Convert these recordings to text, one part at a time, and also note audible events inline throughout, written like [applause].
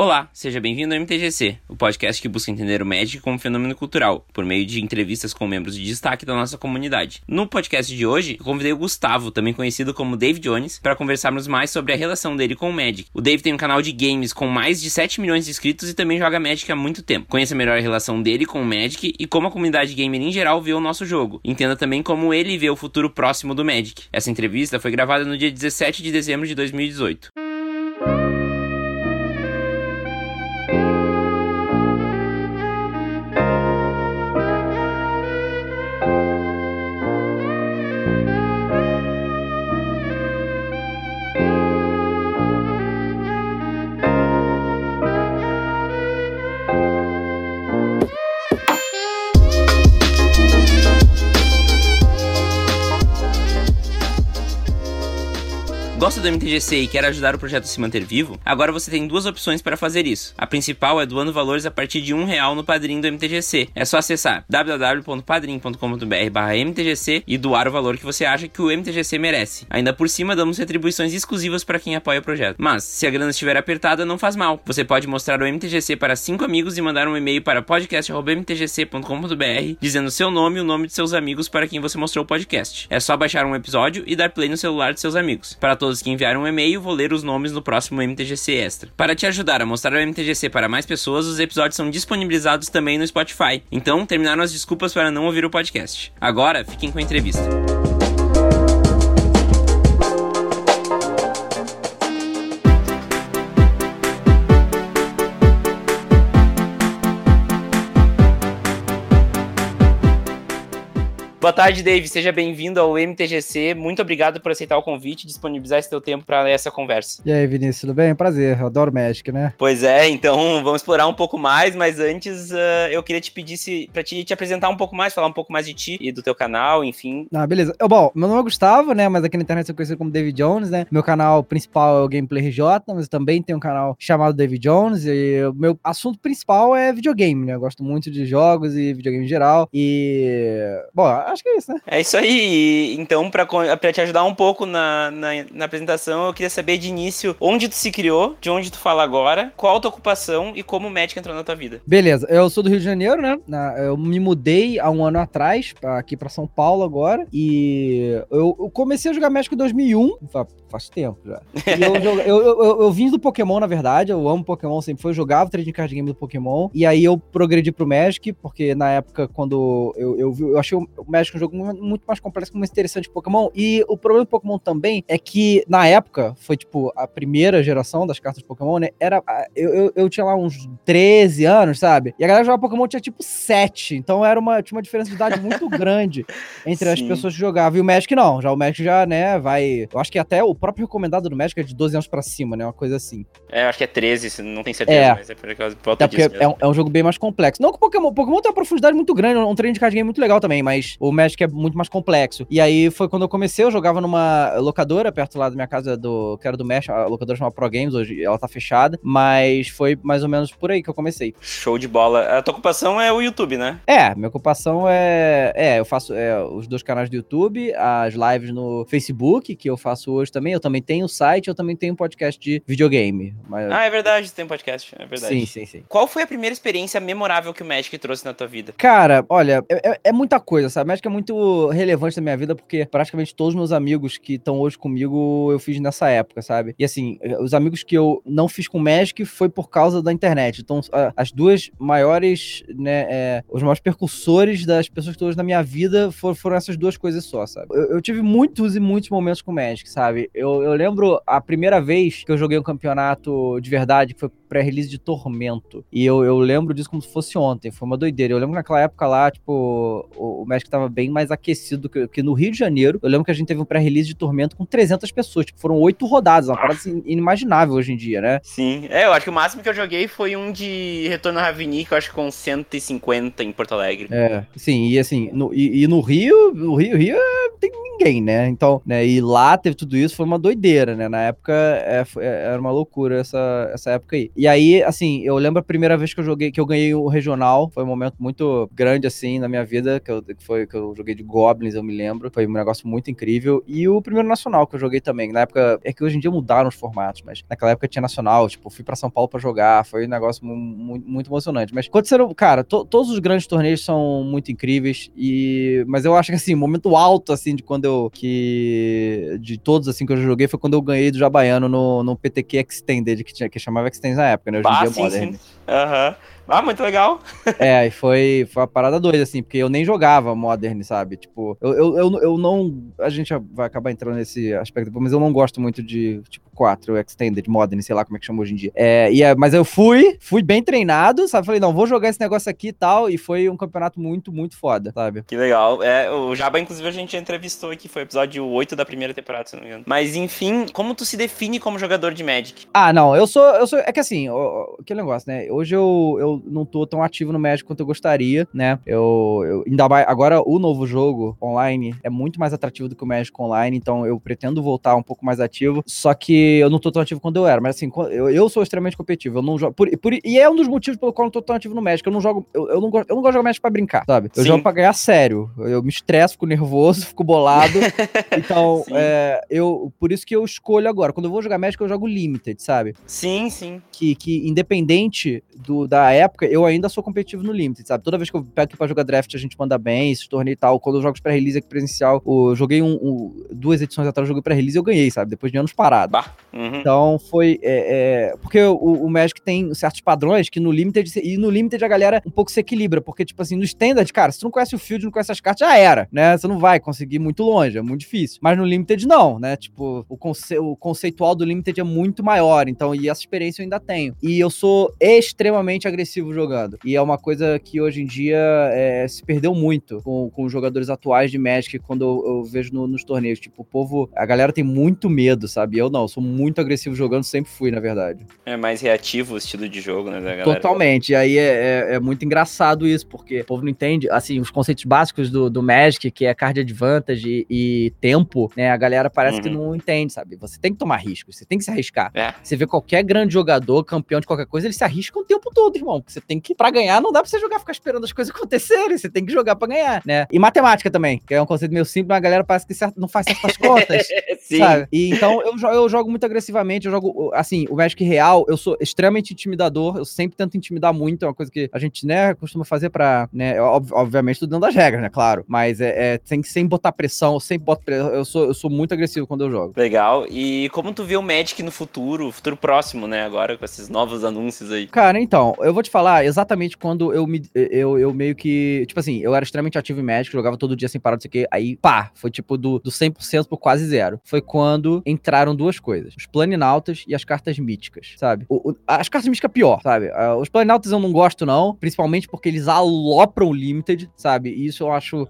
Olá, seja bem-vindo ao MTGC, o podcast que busca entender o Magic como fenômeno cultural, por meio de entrevistas com membros de destaque da nossa comunidade. No podcast de hoje, convidei o Gustavo, também conhecido como Dave Jones, para conversarmos mais sobre a relação dele com o Magic. O Dave tem um canal de games com mais de 7 milhões de inscritos e também joga Magic há muito tempo. Conheça melhor a relação dele com o Magic e como a comunidade gamer em geral vê o nosso jogo. Entenda também como ele vê o futuro próximo do Magic. Essa entrevista foi gravada no dia 17 de dezembro de 2018. Gosta do MTGC e quer ajudar o projeto a se manter vivo? Agora você tem duas opções para fazer isso. A principal é doando valores a partir de um real no padrinho do MTGC. É só acessar www.padrim.com.br/mtgc e doar o valor que você acha que o MTGC merece. Ainda por cima, damos retribuições exclusivas para quem apoia o projeto. Mas, se a grana estiver apertada, não faz mal. Você pode mostrar o MTGC para cinco amigos e mandar um e-mail para podcast.mtgc.com.br dizendo seu nome e o nome de seus amigos para quem você mostrou o podcast. É só baixar um episódio e dar play no celular de seus amigos. Para todos todos que enviaram um e-mail, vou ler os nomes no próximo MTGC Extra. Para te ajudar a mostrar o MTGC para mais pessoas, os episódios são disponibilizados também no Spotify. Então, terminaram as desculpas para não ouvir o podcast. Agora, fiquem com a entrevista. Boa tarde, Dave. Seja bem-vindo ao MTGC. Muito obrigado por aceitar o convite e disponibilizar esse teu tempo para essa conversa. E aí, Vinícius, tudo bem? Prazer, eu adoro Magic, né? Pois é, então vamos explorar um pouco mais, mas antes uh, eu queria te pedir para te, te apresentar um pouco mais, falar um pouco mais de ti e do teu canal, enfim. Ah, beleza. Eu, bom, meu nome é Gustavo, né? Mas aqui na internet eu conhecido como David Jones, né? Meu canal principal é o Gameplay RJ, mas eu também tenho um canal chamado David Jones e o meu assunto principal é videogame, né? Eu gosto muito de jogos e videogame em geral. E, bom, acho que é isso, né? É isso aí. Então, pra, pra te ajudar um pouco na, na, na, apresentação, eu queria saber de início onde tu se criou, de onde tu fala agora, qual a tua ocupação e como o médico entrou na tua vida. Beleza, eu sou do Rio de Janeiro, né? Eu me mudei há um ano atrás, aqui pra São Paulo agora, e eu, eu comecei a jogar Magic em 2001, faz tempo já. Eu, eu, eu, eu, vim do Pokémon, na verdade, eu amo Pokémon, sempre foi, eu jogava trading card game do Pokémon, e aí eu progredi pro Magic, porque na época, quando eu, eu, eu achei o Magic um jogo muito mais complexo, muito interessante de Pokémon. E o problema do Pokémon também é que, na época, foi tipo a primeira geração das cartas de Pokémon, né? Era. Eu, eu, eu, tinha lá uns 13 anos, sabe? E a galera jogava Pokémon tinha tipo 7. Então era uma, tinha uma diferença de idade muito grande [laughs] entre Sim. as pessoas que jogavam. E o Magic não. Já o Magic já, né, vai. Eu acho que até o próprio recomendado do Magic é de 12 anos pra cima, né? Uma coisa assim. É, acho que é 13, não tenho certeza, é. mas é por causa é porque é um, é um, jogo bem mais complexo. Não que o Pokémon. Pokémon tem uma profundidade muito grande, um treino de card game muito legal também, mas o Magic é muito mais complexo. E aí foi quando eu comecei, eu jogava numa locadora perto lá da minha casa do. que era do Mesh, a locadora chama Pro Games, hoje ela tá fechada. Mas foi mais ou menos por aí que eu comecei. Show de bola. A tua ocupação é o YouTube, né? É, minha ocupação é. É, eu faço é, os dois canais do YouTube, as lives no Facebook, que eu faço hoje também. Eu também tenho site, eu também tenho um podcast de videogame. Mas... Ah, é verdade, tem um podcast, é verdade. Sim, sim, sim. Qual foi a primeira experiência memorável que o Magic trouxe na tua vida? Cara, olha, é, é, é muita coisa, sabe? Magic é muito relevante na minha vida porque praticamente todos os meus amigos que estão hoje comigo eu fiz nessa época, sabe? E assim, os amigos que eu não fiz com Magic foi por causa da internet. Então, as duas maiores, né, é, os maiores percussores das pessoas que estão hoje na minha vida foram, foram essas duas coisas só, sabe? Eu, eu, tive muitos e muitos momentos com Magic, sabe? Eu, eu lembro a primeira vez que eu joguei um campeonato de verdade, que foi pré-release de Tormento. E eu, eu lembro disso como se fosse ontem. Foi uma doideira. Eu lembro que naquela época lá, tipo, o, o Magic tava bem mais aquecido do que, que no Rio de Janeiro. Eu lembro que a gente teve um pré-release de Tormento com 300 pessoas. Tipo, foram oito rodadas. Uma parada assim, inimaginável hoje em dia, né? Sim. É, eu acho que o máximo que eu joguei foi um de Retorno a Ravini, que eu acho que com 150 em Porto Alegre. É, sim. E assim, no, e, e no Rio, no Rio, Rio é, ninguém, né? Então, né? E lá teve tudo isso. Foi uma doideira, né? Na época é, é, era uma loucura essa, essa época aí. E aí, assim, eu lembro a primeira vez que eu joguei, que eu ganhei o regional, foi um momento muito grande, assim, na minha vida, que, eu, que foi que eu joguei de Goblins, eu me lembro. Foi um negócio muito incrível. E o primeiro nacional que eu joguei também. Na época, é que hoje em dia mudaram os formatos, mas naquela época tinha nacional, tipo, fui para São Paulo para jogar, foi um negócio muito, muito emocionante. Mas aconteceram, cara, to, todos os grandes torneios são muito incríveis e mas eu acho que assim, o momento alto assim de quando eu que de todos assim que eu joguei foi quando eu ganhei do Jabaiano no, no PTQ Extended, que tinha que chamava Extended na época, né? Hoje em dia é Modern. Aham. Ah, muito legal. [laughs] é, e foi, foi uma parada doida, assim, porque eu nem jogava Modern, sabe? Tipo, eu, eu, eu, eu não. A gente vai acabar entrando nesse aspecto, mas eu não gosto muito de, tipo, 4, Extended, Modern, sei lá como é que chama hoje em dia. É, e é, mas eu fui, fui bem treinado, sabe? Falei, não, vou jogar esse negócio aqui e tal, e foi um campeonato muito, muito foda, sabe? Que legal. É, o Jaba, inclusive, a gente entrevistou aqui, foi o episódio 8 da primeira temporada, se não me engano. Mas, enfim, como tu se define como jogador de Magic? Ah, não, eu sou, eu sou, é que assim, aquele negócio, né? Hoje eu, eu não tô tão ativo no Magic quanto eu gostaria, né? Eu, eu ainda mais, agora o novo jogo online é muito mais atrativo do que o Magic online, então eu pretendo voltar um pouco mais ativo, só que eu não tô tão ativo quando eu era, mas assim, eu, eu sou extremamente competitivo, eu não jogo, por, por, e é um dos motivos pelo qual eu não tô tão ativo no Magic, eu não jogo, eu, eu, não, gosto, eu não gosto de jogar Magic pra brincar, sabe? Eu Sim. jogo pra ganhar sério, eu me estresso, fico nervoso, [laughs] fico bolado, [laughs] então, é, eu, por isso que eu escolho agora, quando eu vou jogar Magic eu jogo Limited, sabe? Sim, sim. Que, que independente do, da época, eu ainda sou competitivo no Limited, sabe? Toda vez que eu pego aqui pra jogar draft, a gente manda bem, se torneio e tal. Quando eu jogo pra release aqui presencial, eu joguei um, um, duas edições atrás, eu joguei pra release e eu ganhei, sabe? Depois de anos parados. Uhum. Então foi. É, é, porque o, o, Magic tem certos padrões que no Limited. E no Limited a galera um pouco se equilibra. Porque, tipo assim, no Standard, cara, se tu não conhece o field, não conhece as cartas, já era, né? Você não vai conseguir muito longe, é muito difícil. Mas no Limited, não, né? Tipo, o, conce o conceitual do Limited é muito maior. Então, e essa experiência eu ainda tenho. E eu sou extremamente agressivo jogando. E é uma coisa que hoje em dia é, se perdeu muito com, com os jogadores atuais de Magic quando eu, eu vejo no, nos torneios. Tipo, o povo, a galera tem muito medo, sabe? Eu não, sou muito agressivo jogando, sempre fui, na verdade. É mais reativo o estilo de jogo, né, da galera? Totalmente. E aí é, é, é, muito engraçado isso, porque o povo não entende, assim, os conceitos básicos do, do Magic, que é card advantage e, e tempo, né? A galera parece uhum. que não entende, sabe? Você tem que tomar riscos, você tem que se arriscar. É. Você vê qualquer grande jogador, campeão de qualquer coisa, ele se arrisca o tempo todo, irmão. Porque você tem que, pra ganhar, não dá pra você jogar, ficar esperando as coisas [laughs] acontecerem, você tem que jogar pra ganhar, né? E matemática também, que é um conceito meio simples, mas a galera parece que não faz certas contas, [laughs] Sim. sabe? E então eu, eu jogo muito agressivamente, eu jogo, assim, o Magic real, eu sou extremamente intimidador, eu sempre tento intimidar muito, é uma coisa que a gente, né, costuma fazer pra, né, ob obviamente tudo dentro das regras, né, claro, mas é, é tem que sem botar pressão, eu sempre boto pressão, eu sou, eu sou muito agressivo quando eu jogo. Legal, e como tu vê o Magic no futuro, futuro próximo, né, agora com esses novos anúncios aí? Cara, então, eu vou te falar exatamente quando eu me, eu, eu meio que, tipo assim, eu era extremamente ativo em Magic, jogava todo dia sem parar, não sei o que, aí, pá, foi tipo do, do 100% por quase zero. Foi quando entraram duas coisas, os planinautas e as cartas míticas, sabe? O, o, as cartas míticas pior, sabe? Uh, os planinautas eu não gosto não, principalmente porque eles alopram o Limited, sabe? E isso eu acho...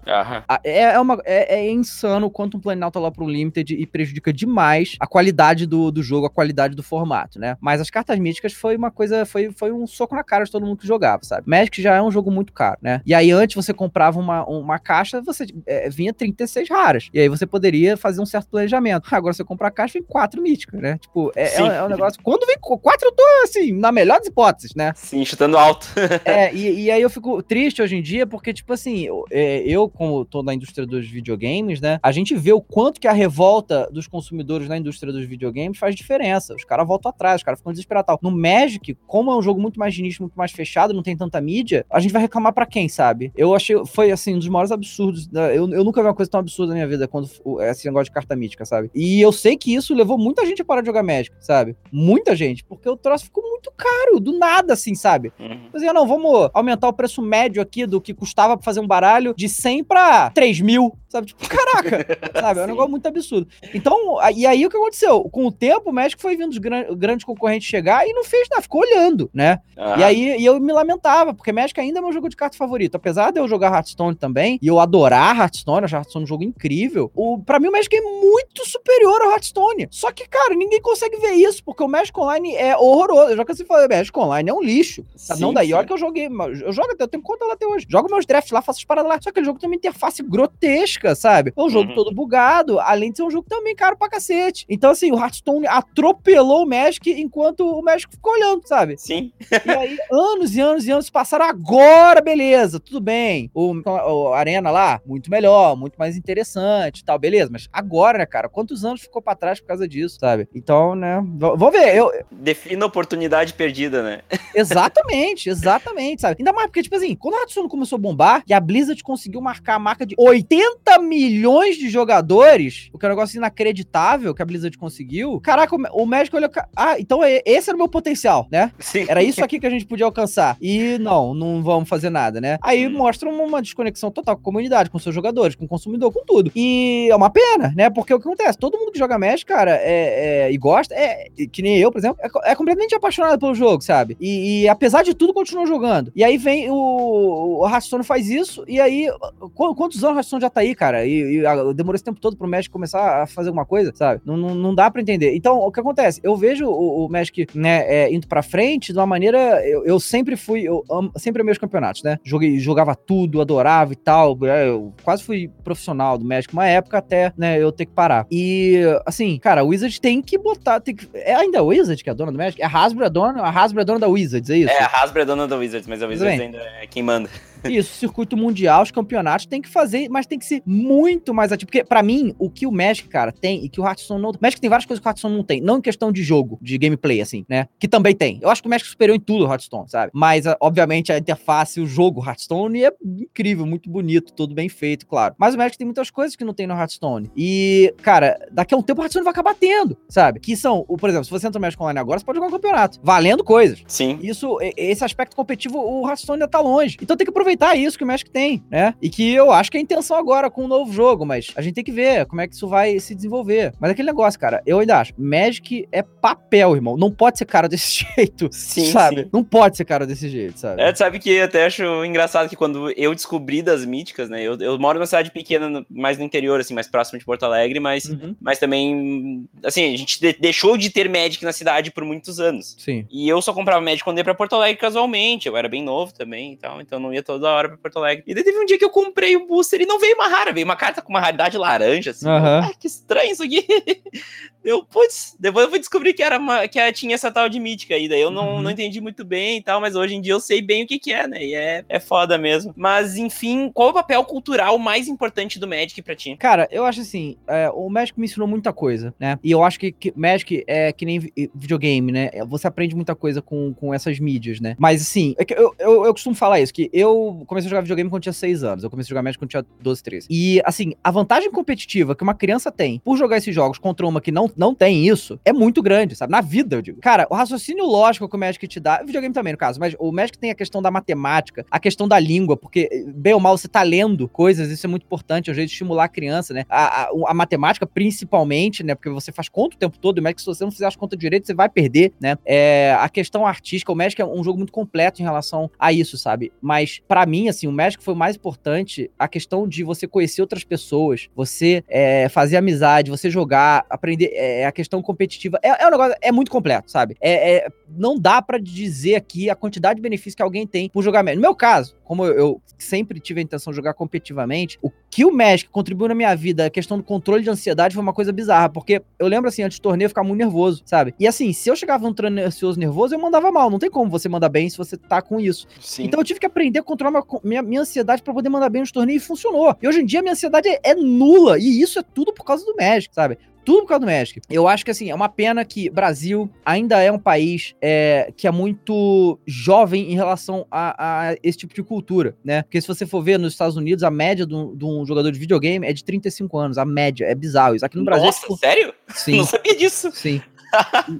É, é, uma, é, é insano o quanto um planinauta alopra o Limited e prejudica demais a qualidade do, do jogo, a qualidade do formato, né? Mas as cartas míticas foi uma coisa, foi, foi um soco na cara todo mundo que jogava, sabe? Magic já é um jogo muito caro, né? E aí antes você comprava uma, uma caixa, você é, vinha 36 raras. E aí você poderia fazer um certo planejamento. [laughs] Agora você compra a caixa, vem quatro míticas, né? Tipo, é, é, é, um negócio. Quando vem quatro, eu tô assim, na melhor das hipóteses, né? Sim, chutando alto. [laughs] é, e, e, aí eu fico triste hoje em dia, porque, tipo assim, eu, é, eu, como tô na indústria dos videogames, né? A gente vê o quanto que a revolta dos consumidores na indústria dos videogames faz diferença. Os caras voltam atrás, os caras ficam desesperados. No Magic, como é um jogo muito mais de nicho, muito mais fechado, não tem tanta mídia, a gente vai reclamar para quem, sabe? Eu achei, foi assim, um dos maiores absurdos. Eu, eu nunca vi uma coisa tão absurda na minha vida quando esse negócio de carta mítica, sabe? E eu sei que isso levou muita gente a parar de jogar Magic, sabe? Muita gente, porque o troço ficou muito caro, do nada, assim, sabe? Uhum. Dizia, não, vamos aumentar o preço médio aqui do que custava pra fazer um baralho de 100 pra 3 mil, sabe? Tipo, caraca, [laughs] sabe? É um negócio muito absurdo. Então, e aí o que aconteceu? Com o tempo, o Magic foi vindo os gran grandes concorrentes chegar e não fez nada, ficou olhando, né? Uhum. E aí e eu me lamentava, porque Magic ainda é meu jogo de carta favorito. Apesar de eu jogar Hearthstone também, e eu adorar Hearthstone, achar Hearthstone um jogo incrível, o, pra mim o Magic é muito superior ao Hearthstone. Só que, cara, ninguém consegue ver isso, porque o Magic Online é horroroso. Eu já cansei de falar, Magic Online é um lixo. Sim, não daí, olha que eu joguei, eu jogo até, eu tenho conta lá até hoje. Jogo meus drafts lá, faço as paradas lá. Só que o jogo tem uma interface grotesca, sabe? É um jogo uhum. todo bugado, além de ser um jogo também, caro pra cacete. Então, assim, o Hearthstone atropelou o Magic enquanto o Magic ficou olhando, sabe? Sim. E aí, [laughs] anos e anos e anos passaram. Agora, beleza, tudo bem. O, o Arena lá, muito melhor, muito mais interessante e tal, beleza. Mas agora, né, cara, quantos anos ficou pra trás por causa disso, sabe? Então, né, vamos ver. Eu... Defina a oportunidade perdida, né? [laughs] Exatamente, exatamente, sabe? Ainda mais porque, tipo assim, quando o Hearthstone começou a bombar e a Blizzard conseguiu marcar a marca de 80 milhões de jogadores, o que é um negócio inacreditável que a Blizzard conseguiu. Caraca, o médico olhou. Ah, então é, esse era o meu potencial, né? Sim. Era isso aqui que a gente podia alcançar. E não, não vamos fazer nada, né? Aí hum. mostra uma desconexão total com a comunidade, com seus jogadores, com o consumidor, com tudo. E é uma pena, né? Porque o que acontece? Todo mundo que joga Magic, cara, é, é, e gosta, é, que nem eu, por exemplo, é, é completamente apaixonado pelo jogo, sabe? E, e, apesar de tudo, continua jogando. E aí vem o, o faz isso, e aí, quantos anos o Hearthstone já tá aí, cara? E, e demorou esse tempo todo pro Magic começar a fazer alguma coisa, sabe? Não, não, não dá para entender. Então, o que acontece? Eu vejo o, o Magic, né, é, indo pra frente de uma maneira. Eu, eu sempre fui, eu amo, sempre meus campeonatos, né? Joguei, jogava tudo, adorava e tal. É, eu quase fui profissional do Magic uma época até, né, eu ter que parar. E, assim, cara, o Wizard tem que botar. Tem que, é ainda a Wizard que é a dona do Magic? É a Hasbro a dona, a Hasbro é dona da Wizards, é isso? É, a Hasbro é dona da Wizards, mas a Wizards ainda é quem manda. Isso, circuito mundial, os campeonatos tem que fazer, mas tem que ser muito mais ativo. Porque, para mim, o que o Magic, cara, tem e que o Hearthstone não. O Magic tem várias coisas que o Hearthstone não tem. Não em questão de jogo, de gameplay, assim, né? Que também tem. Eu acho que o Magic superou em tudo o Hearthstone, sabe? Mas, ah, obviamente, a interface, o jogo Hearthstone é incrível, muito bonito, tudo bem feito, claro. Mas o Magic tem muitas coisas que não tem no Hearthstone. E, cara, daqui a um tempo o Hearthstone vai acabar tendo, sabe? Que são, por exemplo, se você entra no Magic Online agora, você pode jogar um campeonato, valendo coisas. Sim. Isso, esse aspecto competitivo, o Hearthstone ainda tá longe. Então tem que aproveitar isso que o Magic tem, né? E que eu acho que é a intenção agora com o novo jogo, mas a gente tem que ver como é que isso vai se desenvolver. Mas aquele negócio, cara, eu ainda acho, Magic é papel, irmão. Não pode ser cara desse [laughs] jeito, sim, sabe? Sim. Não pode ser cara desse jeito, sabe? É, sabe que eu até acho engraçado que quando eu descobri das míticas, né? Eu, eu moro numa cidade pequena, mais no interior, assim, mais próximo de Porto Alegre, mas, uhum. mas também, assim, a gente de deixou de ter Magic na cidade por muitos anos. Sim. E eu só comprava Magic quando ia pra Porto Alegre casualmente. Eu era bem novo também e tal, então não ia toda hora pra Porto Alegre. E daí teve um dia que eu comprei o booster e não veio uma rara, veio uma carta com uma raridade laranja, assim. Uhum. Ah, que estranho isso aqui. [laughs] Eu, putz, depois eu fui descobrir que, era uma, que tinha essa tal de mítica aí, daí eu não, uhum. não entendi muito bem e tal, mas hoje em dia eu sei bem o que que é, né, e é, é foda mesmo. Mas, enfim, qual é o papel cultural mais importante do Magic pra ti? Cara, eu acho assim, é, o Magic me ensinou muita coisa, né, e eu acho que, que Magic é que nem videogame, né, você aprende muita coisa com, com essas mídias, né, mas assim, é eu, eu, eu costumo falar isso, que eu comecei a jogar videogame quando tinha 6 anos, eu comecei a jogar Magic quando tinha 12, 13, e assim, a vantagem competitiva que uma criança tem por jogar esses jogos contra uma que não não tem isso, é muito grande, sabe? Na vida, eu digo. Cara, o raciocínio lógico que o Magic te dá, videogame também, no caso, mas o Magic tem a questão da matemática, a questão da língua, porque, bem ou mal, você tá lendo coisas, isso é muito importante, é um jeito de estimular a criança, né? A, a, a matemática, principalmente, né? Porque você faz conta o tempo todo, o Magic, se você não fizer as contas direito, você vai perder, né? É, a questão artística, o Magic é um jogo muito completo em relação a isso, sabe? Mas, para mim, assim, o Magic foi mais importante a questão de você conhecer outras pessoas, você é, fazer amizade, você jogar, aprender. É, é, a questão competitiva. É, é um negócio, é muito completo, sabe? É, é não dá para dizer aqui a quantidade de benefícios que alguém tem por jogar Magic. No meu caso, como eu, eu, sempre tive a intenção de jogar competitivamente, o que o Magic contribuiu na minha vida, a questão do controle de ansiedade foi uma coisa bizarra, porque eu lembro assim, antes do torneio eu ficava muito nervoso, sabe? E assim, se eu chegava um treino ansioso nervoso, eu mandava mal. Não tem como você mandar bem se você tá com isso. Sim. Então eu tive que aprender a controlar minha, minha, minha ansiedade para poder mandar bem nos torneios e funcionou. E hoje em dia minha ansiedade é, é nula. E isso é tudo por causa do Magic, sabe? Tudo por causa do Magic. Eu acho que, assim, é uma pena que Brasil ainda é um país é, que é muito jovem em relação a, a, esse tipo de cultura, né? Porque se você for ver nos Estados Unidos, a média de um, jogador de videogame é de 35 anos. A média é bizarro. Isso aqui no Brasil... É Nossa, é, tipo... sério? Sim. [laughs] Não sabia disso. Sim.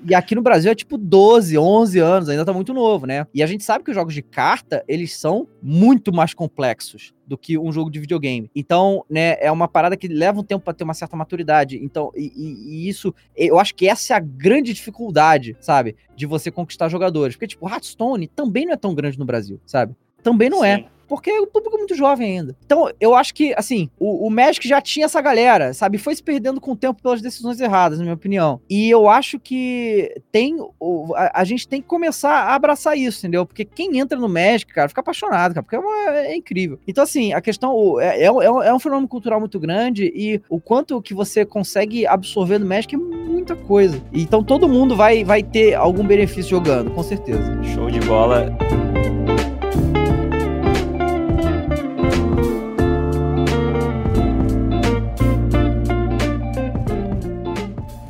E aqui no Brasil é tipo 12, 11 anos, ainda tá muito novo, né? E a gente sabe que os jogos de carta, eles são muito mais complexos do que um jogo de videogame. Então, né, é uma parada que leva um tempo para ter uma certa maturidade. Então, e, e, isso, eu acho que essa é a grande dificuldade, sabe? De você conquistar jogadores. Porque, tipo, Hearthstone também não é tão grande no Brasil, sabe? Também não é. Sim. é. Porque o público é muito jovem ainda. Então, eu acho que, assim, o, o Magic já tinha essa galera, sabe? Foi se perdendo com o tempo pelas decisões erradas, na minha opinião. E eu acho que tem. o- A, a gente tem que começar a abraçar isso, entendeu? Porque quem entra no Magic, cara, fica apaixonado, cara, porque é, uma- é incrível. Então, assim, a questão é, é, um- é é um fenômeno cultural muito grande e o quanto que você consegue absorver no Magic é muita coisa. Então, todo mundo vai, vai ter algum benefício jogando, com certeza. Show de bola.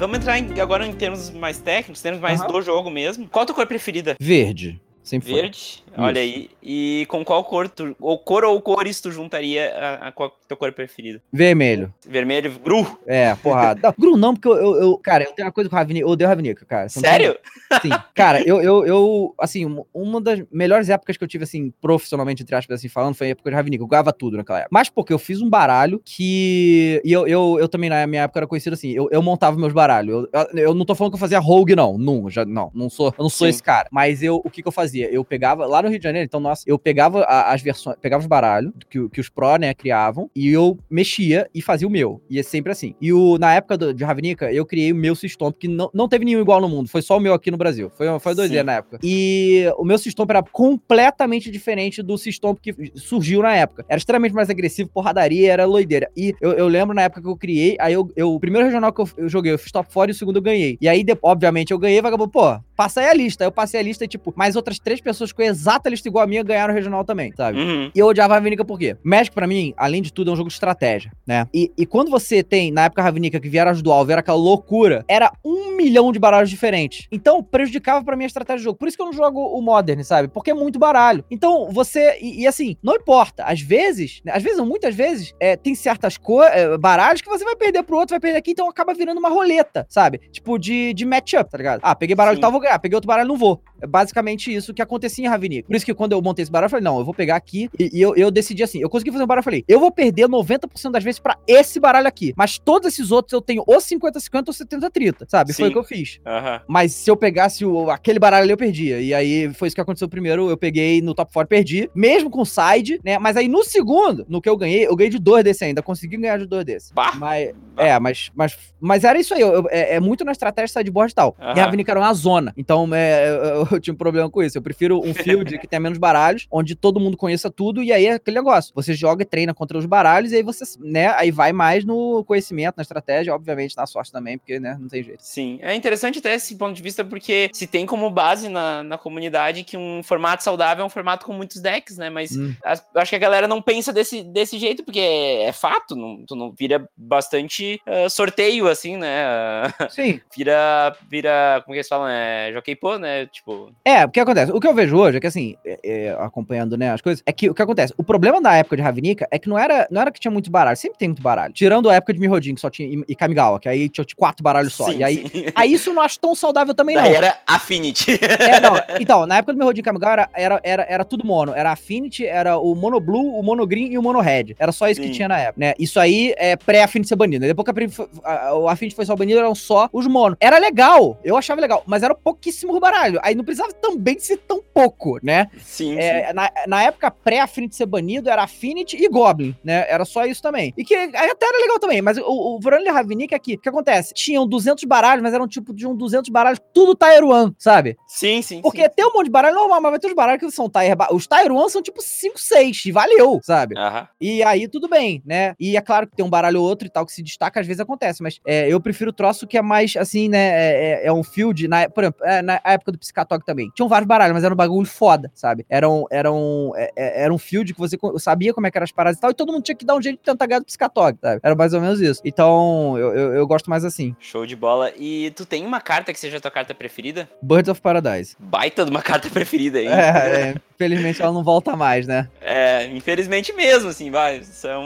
Vamos entrar em- agora em termos mais técnicos, termos mais Aham. do jogo mesmo. Qual a tua cor preferida? Verde. Sempre foi. Verde? Olha aí. E com qual cor tu, ou cor ou cores tu juntaria a, a qual tua cor preferida? Vermelho. Vermelho, Gru. É, porrada. Não, Gru não, porque eu, eu, eu- Cara, eu tenho uma coisa com o Ravnica. Eu odeio o Ravnica, cara. Tem Sério? Sim, cara, eu, eu, eu, assim, um- uma das melhores épocas que eu tive, assim, profissionalmente, entre aspas, assim, falando, foi a época de Ravnica. Eu ganhava tudo naquela época. Mas porque eu fiz um baralho que. E eu, eu, eu também, na minha época, era conhecido assim, eu, eu montava meus baralhos. Eu, eu, eu não tô falando que eu fazia rogue, não. Não, já, não, não sou, eu não sou Sim. esse cara. Mas eu, o que que eu fazia? Eu pegava, lá no Rio de Janeiro, então, nossa, eu pegava a- as versões, pegava os baralhos que, que os Pro, né, criavam, e eu mexia e fazia o meu. E é sempre assim. E o, na época do- de Ravnica, eu criei o meu Systom, que não, não teve nenhum igual no mundo, foi só o meu aqui no Brasil. Foi, foi doideira na época. E o meu Systom era completamente diferente do Systom que surgiu na época. Era extremamente mais agressivo, porradaria, era loideira. E eu, eu lembro na época que eu criei, aí eu, eu- o primeiro regional que eu, eu joguei, eu fiz top 4 e o segundo eu ganhei. E aí, de- obviamente, eu ganhei, vagabundo, pô, passa aí a lista. Eu passei a lista e, tipo, mais outras três pessoas com a exata lista igual a minha ganharam o regional também, sabe? Uhum. E eu odiava a Ravnica por quê? Magic, pra mim, além de tudo, é um jogo de estratégia, né? E, e quando você tem, na época Ravnica, que vieram as dual, vieram aquela loucura, era um milhão de baralhos diferentes. Então, prejudicava pra mim a estratégia do jogo. Por isso que eu não jogo o Modern, sabe? Porque é muito baralho. Então, você... E, e assim, não importa. Às vezes, né? às vezes, muitas vezes, é, tem certas co é, baralhos que você vai perder pro outro, vai perder aqui, então acaba virando uma roleta, sabe? Tipo, de, de matchup, tá ligado? Ah, peguei baralho Sim. de tal, vou ganhar. Peguei outro baralho, não vou. É basicamente isso que acontecia em Ravnica. Por isso que quando eu montei esse baralho, eu falei, não, eu vou pegar aqui. E, e eu, eu decidi assim, eu consegui fazer um baralho, eu falei, eu vou perder 90% das vezes pra esse baralho aqui. Mas todos esses outros eu tenho ou 50-50 ou 70-30, sabe? Foi Sim. o que eu fiz. Aham. Mas se eu pegasse o- aquele baralho ali, eu perdia. E aí foi isso que aconteceu primeiro. Eu peguei no top 4, perdi. Mesmo com side, né? Mas aí no segundo, no que eu ganhei, eu ganhei de dois desse ainda. Consegui ganhar de dois desse. Bah. Mas, Bah. é, mas, mas, mas era isso aí. eu- eu- é, é muito na estratégia sideboard e tal. E Aham. a Ravnica era uma zona. Então é, eu, eu tinha um problema com isso. Eu prefiro um field que tenha menos baralhos, onde todo mundo conheça tudo. E aí é aquele negócio. Você joga e treina contra os baralhos. E aí você, né? Aí vai mais no conhecimento, na estratégia. Obviamente na sorte também, porque, né? Não tem jeito. Sim, é interessante até esse ponto de vista, porque se tem como base na, na comunidade que um formato saudável é um formato com muitos decks, né? Mas Hum. as- acho que a galera não pensa desse, desse jeito, porque é, é fato, não, tu não vira bastante ah, sorteio, assim, né? [laughs] Sim. vira, vira, como que eles falam? É jockey pô, né? Tipo, É, o que acontece? O que eu vejo hoje é que, assim, é- é, acompanhando, né, as coisas, é que o que acontece? O problema da época de Ravnica é que não era, não era que tinha muito baralho, sempre tem muito baralho. Tirando a época de Mirrodin, que só tinha, e, e Kamigawa, que aí tinha quatro baralhos só. sim, e aí, sim. aí isso eu não acho tão saudável também, não. Daí era Affinity. É, não. Então, na época do Mirrodin Kamigawa era, era, era, era tudo mono. Era Affinity, era o Mono Blue, o Mono Green e o Mono Red. Era só isso Sim. que tinha na época, né? Isso aí é pré-Affinity ser banido. Depois que a, a- o Affinity foi só banido, eram só os mono. Era legal, eu achava legal, mas era pouquíssimo baralho. Aí não precisava também ser tão pouco, né? sim, sim. É, na, na época pré-Affinity ser banido, era Affinity e Goblin, né? Era só isso também. E que até era legal também, mas o, o Verônica e Ravnica aqui, o que acontece? Tinham 200 baralhos, mas eram tipo de um 200 baralhos, tudo Tier 1, sabe? Sim, sim. Porque sim. tem um monte de baralho normal, mas vai ter os baralhos que são Tier... Os Tier 1 são tipo 5, 6, e valeu, sabe? Aham. E aí tudo bem, né? E é claro que tem um baralho ou outro e tal que se destaca, às vezes acontece, mas é, eu prefiro o troço que é mais assim, né? É, é- é um field, na, por exemplo, é, na época do Psicatog também. Tinham vários baralhos, mas era um bagulho foda, sabe? Era um, era um, é- é- era um field que você sabia como é que eram as paradas e tal, e todo mundo tinha que dar um jeito de tentar ganhar do Psicatog, sabe? Era mais ou menos isso. Então, eu, eu, eu gosto mais assim. Show de bola. E tu tem uma carta que seja a tua carta preferida? Birds of Paradise. Baita de uma carta preferida aí. [laughs] É, é, infelizmente ela não volta mais, né? É, infelizmente mesmo, assim, vai. São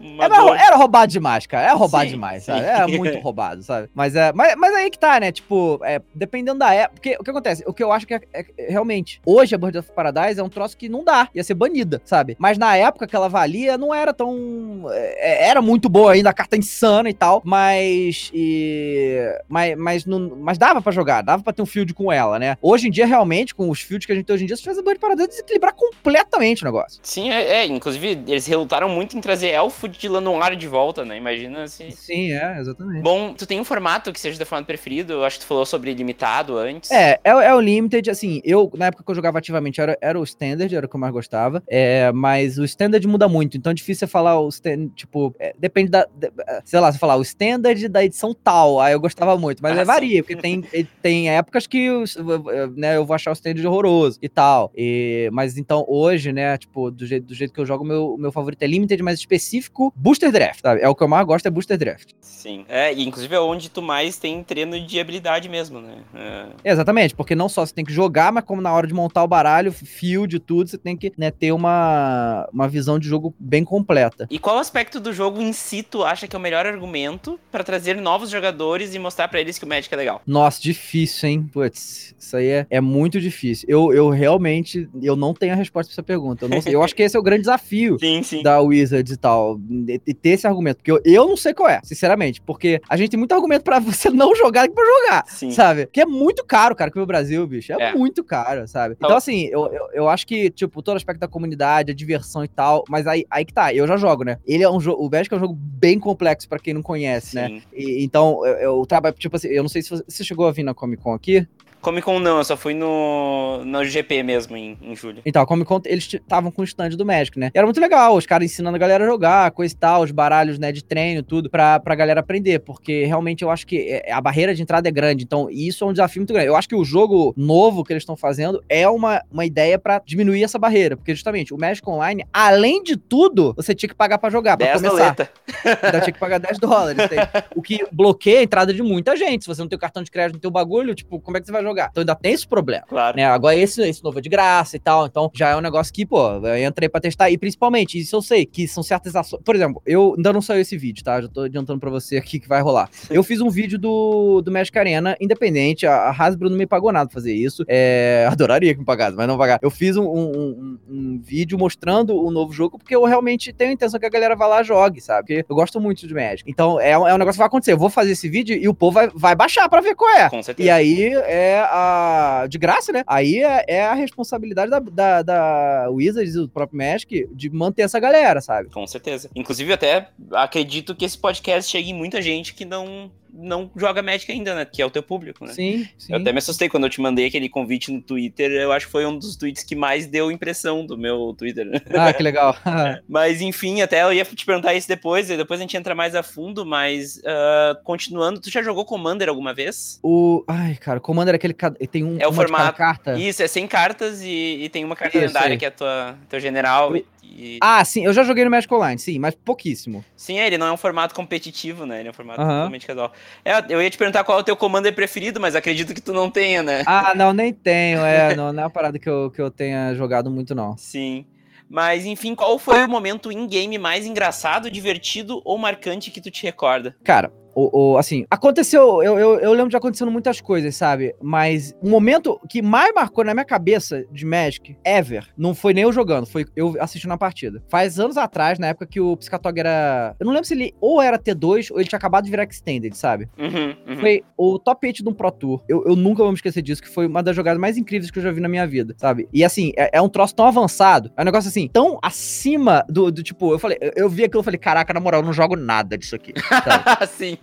uma Era, dor. era roubado demais, cara. Era roubado Sim, demais, sim. sabe? Era muito [laughs] roubado, sabe? Mas, é, mas, mas aí que tá, né? Tipo, é, dependendo da época. Porque o que acontece? O que eu acho que é, é- é realmente. Hoje a Bird of Paradise é um troço que não dá. Ia ser banida, sabe? Mas na época que ela valia, não era tão. é, era muito boa ainda, a carta insana e tal. Mas. E, mas, mas, não, mas dava pra jogar, dava pra ter um field com ela, né? Hoje em dia, realmente, com os fields que a gente tem hoje em dia, se faz a Bird of Paradise desequilibrar completamente o negócio. Sim, é, é, inclusive eles relutaram muito em trazer Elfo de Lanoir de volta, né? Imagina se. Sim, é, exatamente. Bom, tu tem um formato que seja teu formato preferido? Eu acho que tu falou sobre limitado antes. É, é, é o Limited, assim, eu, na época que eu jogava ativamente, era, era o Standard, era o que eu mais gostava, é, mas o Standard muda muito, então é difícil você falar o Standard, tipo, é, depende da, de, sei lá, você falar o Standard da edição tal, aí eu gostava muito, mas ah, é, varia, porque tem, [laughs] tem épocas que, né, eu vou achar o Standard horroroso e tal, e, mas então hoje, né, tipo, do jeito, do jeito que eu jogo, meu, meu favorito é Limited, mas específico, Booster Draft, sabe? É o que eu mais gosto, é Booster Draft. Sim, é, e inclusive é onde tu mais tem treino de habilidade mesmo, né? É. Exatamente, porque não só você tem que jogar, mas como na hora de montar o baralho, field, tudo, você tem que né, ter uma, uma visão de jogo bem completa. E qual aspecto do jogo em si tu acha que é o melhor argumento para trazer novos jogadores e mostrar para eles que o Magic é legal? Nossa, difícil, hein? Putz, isso aí é, é muito difícil. Eu, eu realmente, eu não tenho a resposta pra essa pergunta. Eu, não sei. eu acho que esse é o grande desafio [laughs] sim, sim. da Wizards e tal, de ter esse argumento, porque eu, eu não sei qual é, sinceramente, porque a gente tem muito argumento para [laughs] você não jogar que pra jogar, sim. sabe? Que é muito caro, cara, que o Brasil, bicho, é, é. muito caro, sabe? Então, então assim, eu, eu, eu, acho que, tipo, todo aspecto da comunidade, a diversão e tal, mas aí, aí que tá, eu já jogo, né? Ele é um jogo, o Magic é um jogo bem complexo para quem não conhece, né? sim. né? E, então, eu, eu trabalho, tipo assim, eu não sei se você chegou a vir na Comic Con aqui, Comic Con não, eu só fui no, no GP mesmo, em, em julho. Então, a Comic Con, eles estavam com o stand do Magic, né? E era muito legal, os caras ensinando a galera a jogar, coisa e tal, os baralhos, né, de treino, tudo, pra, pra galera aprender, porque realmente eu acho que é, a barreira de entrada é grande, então isso é um desafio muito grande. Eu acho que o jogo novo que eles estão fazendo é uma, uma ideia para diminuir essa barreira, porque justamente o Magic Online, além de tudo, você tinha que pagar para jogar, pra começar. Doleta. [laughs] Ainda tinha que pagar 10 dólares. Tem, o que bloqueia a entrada de muita gente. Se você não tem o cartão de crédito no teu bagulho, tipo, como é que você vai jogar? Jogar. Então ainda tem esse problema. Claro. Né? Agora esse, esse novo é de graça e tal. Então já é um negócio que, pô, eu entrei pra testar. E principalmente, isso eu sei, que são certas ações. Por exemplo, eu ainda não saiu esse vídeo, tá? Já tô adiantando pra você aqui que vai rolar. Eu fiz um vídeo do, do Magic Arena independente. A, a Hasbro não me pagou nada pra fazer isso. É, [laughs] adoraria que me pagasse, mas não pagar. Eu fiz um, um, um, um vídeo mostrando o novo jogo porque eu realmente tenho a intenção que a galera vá lá e jogue, sabe? Porque eu gosto muito de Magic. Então é, é um negócio que vai acontecer. Eu vou fazer esse vídeo e o povo vai, vai baixar pra ver qual é. Com certeza. E aí é a. De graça, né? Aí é, é a responsabilidade da, da, da Wizards e do próprio Magic de manter essa galera, sabe? Com certeza. Inclusive, até acredito que esse podcast chegue em muita gente que não não joga Magic ainda, né? Que é o teu público, né? Sim, sim. Eu até me assustei quando eu te mandei aquele convite no Twitter. Eu acho que foi um dos tweets que mais deu impressão do meu Twitter. Ah, que legal. [laughs] mas, enfim, até eu ia te perguntar isso depois, depois a gente entra mais a fundo, mas uh, continuando, tu já jogou Commander alguma vez? O. Ai, cara, Commander é aquele. Tem um. É o formato. carta. Isso, é 100 cartas e, e tem uma carta isso, lendária que é a tua, teu general. Eu... E... Ah, sim, eu já joguei no Magic Online, sim, mas pouquíssimo. Sim, ele não é um formato competitivo, né? Ele é um formato totalmente casual. É, eu ia te perguntar qual é o teu commander preferido, mas acredito que tu não tenha, né? Ah, não, nem tenho, é, [laughs] não, não é uma parada que eu, que eu tenha jogado muito, não. Sim. Mas, enfim, qual foi o momento in-game mais engraçado, divertido ou marcante que tu te recorda? Cara, o, o, assim, aconteceu, eu, eu, eu, lembro de acontecendo muitas coisas, sabe? Mas o momento que mais marcou na minha cabeça de Magic, ever, não foi nem eu jogando, foi eu assistindo a partida. Faz anos atrás, na época que o Piscatog era. Eu não lembro se ele ou era T2 ou ele tinha acabado de virar Extended, sabe? Uhum, uhum. Foi o top 8 de um Pro Tour. Eu, eu nunca vou me esquecer disso, que foi uma das jogadas mais incríveis que eu já vi na minha vida, sabe? E assim, é, é um troço tão avançado, é um negócio assim, tão acima do, do tipo, eu falei, eu, eu vi aquilo e falei, caraca, na moral, eu não jogo nada disso aqui. [laughs] Sim.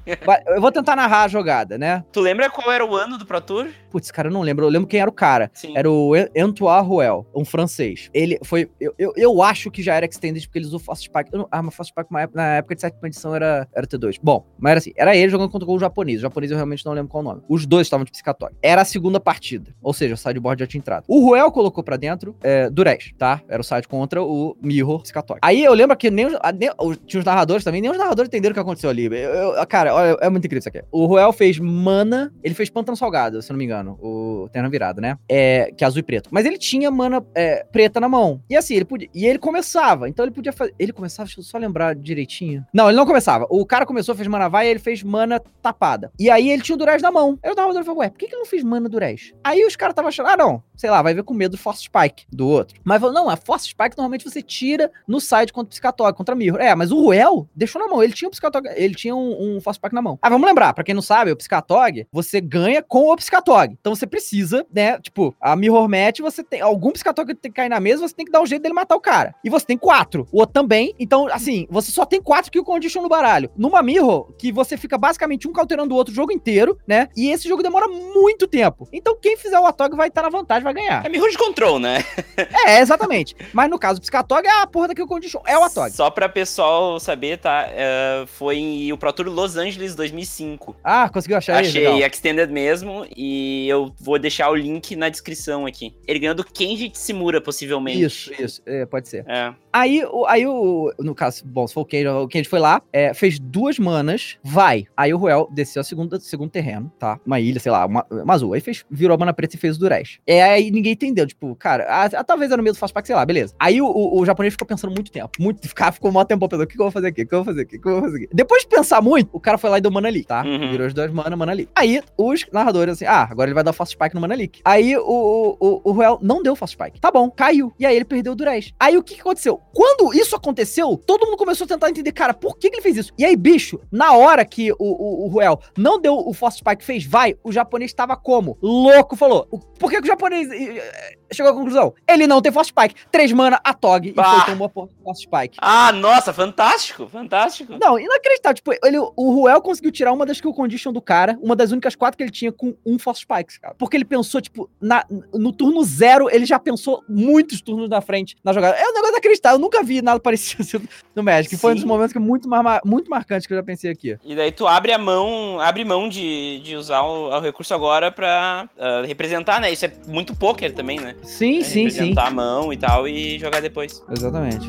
Eu vou tentar narrar a jogada, né? Tu lembra qual era o ano do Pro Tour? Putz, cara, eu não lembro. Eu lembro quem era o cara. Sim. Era o Antoine Ruel, um francês. Ele foi. Eu, eu, eu, acho que já era Extended, porque ele usou Fast Spike. Não, ah, mas Fast Spike na época de sétima edição era, era T2. Bom, mas era assim: era ele jogando contra o japonês. O japonês eu realmente não lembro qual o nome. Os dois estavam de psicatório. Era a segunda partida. Ou seja, o sideboard já tinha entrado. O Ruel colocou pra dentro é, Durez, tá? Era o side contra o Mirror psicatório. Aí eu lembro que nem, os, nem tinha os narradores também, nem os narradores entenderam o que aconteceu ali. Eu, eu, cara, olha, é muito incrível isso aqui. O Ruel fez mana, ele fez pântano salgado, se não me engano. O terno virado, né? É, que é azul e preto. Mas ele tinha mana é, preta na mão. E assim, ele podia. E ele começava. Então ele podia fazer. Ele começava, deixa eu só lembrar direitinho. Não, ele não começava. O cara começou, fez mana vai e ele fez mana tapada. E aí ele tinha o Durez na mão. Eu tava falei, ué, por que, que ele não fez mana Durez? Aí os caras estavam achando, ah, não, sei lá, vai ver com medo do Force Spike do outro. Mas falou, não, a Force Spike normalmente você tira no side contra o Piscatório, contra Mirror. É, mas o Ruel deixou na mão. Ele tinha o Piscatório, ele tinha um, um Force Pack na mão. Ah, vamos lembrar, pra quem não sabe, o Piscatog, você ganha com o Piscatog. Então você precisa, né, tipo, a Mirror Match, você tem algum Piscatog que tem que cair na mesa, você tem que dar um jeito dele matar o cara. E você tem quatro. O outro também. Então, assim, você só tem quatro Kill Condition no baralho. Numa Mirror, que você fica basicamente um cauterando o outro o jogo inteiro, né? E esse jogo demora muito tempo. Então quem fizer o Atog vai estar na vantagem, vai ganhar. É Mirror de Control, né? é, exatamente. Mas no caso do Piscatog, é a porra da Kill Condition. É o Atog. Só pra pessoal saber, tá? Uh, foi em o Pro Tour Los Angeles 2005. Ah, conseguiu achar Achei aí, Extended mesmo. E eu vou deixar o link na descrição aqui. Ele ganhou do Kenji Tsimura, possivelmente. Isso, isso. É, pode ser. É. Aí, aí o, no caso, bom, se for o Kenji, o Kenji foi lá, é, fez duas manas, vai. Aí o Ruel desceu a segunda, segundo terreno, tá? Uma ilha, sei lá, uma, uma azul. Aí fez, virou a mana preta e fez o Durez. É, aí ninguém entendeu, tipo, cara, a, a, talvez era no meio do Fast Pack, sei lá, beleza. Aí o, o, o, japonês ficou pensando muito tempo, muito, [laughs] ficava, ficou mó tempo pensando, o que, que eu vou fazer aqui, o que eu vou fazer aqui, o que eu vou fazer aqui. Depois de pensar muito, o cara foi lá e deu Mana Leak, tá? Uhum. Virou as duas mana, Mana Leak. Aí os narradores, assim, ah, agora ele vai dar o Fast Spike no Mana Leak. Aí o, o, o, o Ruel não deu Fast Spike. Tá bom, caiu. E aí ele perdeu o Durez. Aí o que, que aconteceu? Quando isso aconteceu, todo mundo começou a tentar entender, cara, por que, que ele fez isso? E aí, bicho, na hora que o, o, o Ruel não deu o Fast Spike, fez vai, o japonês tava como? Louco, falou. Por que, que o japonês chegou à conclusão? Ele não tem Fast Spike. Três mana, a Tog, bah. e foi tomou Fast Spike. Ah, nossa, fantástico, fantástico. Não, inacreditável. Tipo, ele, o Ruel conseguiu tirar uma das kill condition do cara, uma das únicas quatro que ele tinha com um Fast Spike, cara. Porque ele pensou, tipo, na, no turno zero, ele já pensou muitos turnos na frente na jogada. É um negócio inacreditável. Eu nunca vi nada [laughs] parecido no Magic. Sim. Foi um dos momentos que muito, mar, muito marcantes que eu já pensei aqui. E daí tu abre a mão, abre mão de, de usar o, o recurso agora pra uh, representar, né? Isso é muito poker também, né? Sim, é, sim, representar sim. Representar a mão e tal e jogar depois. Exatamente.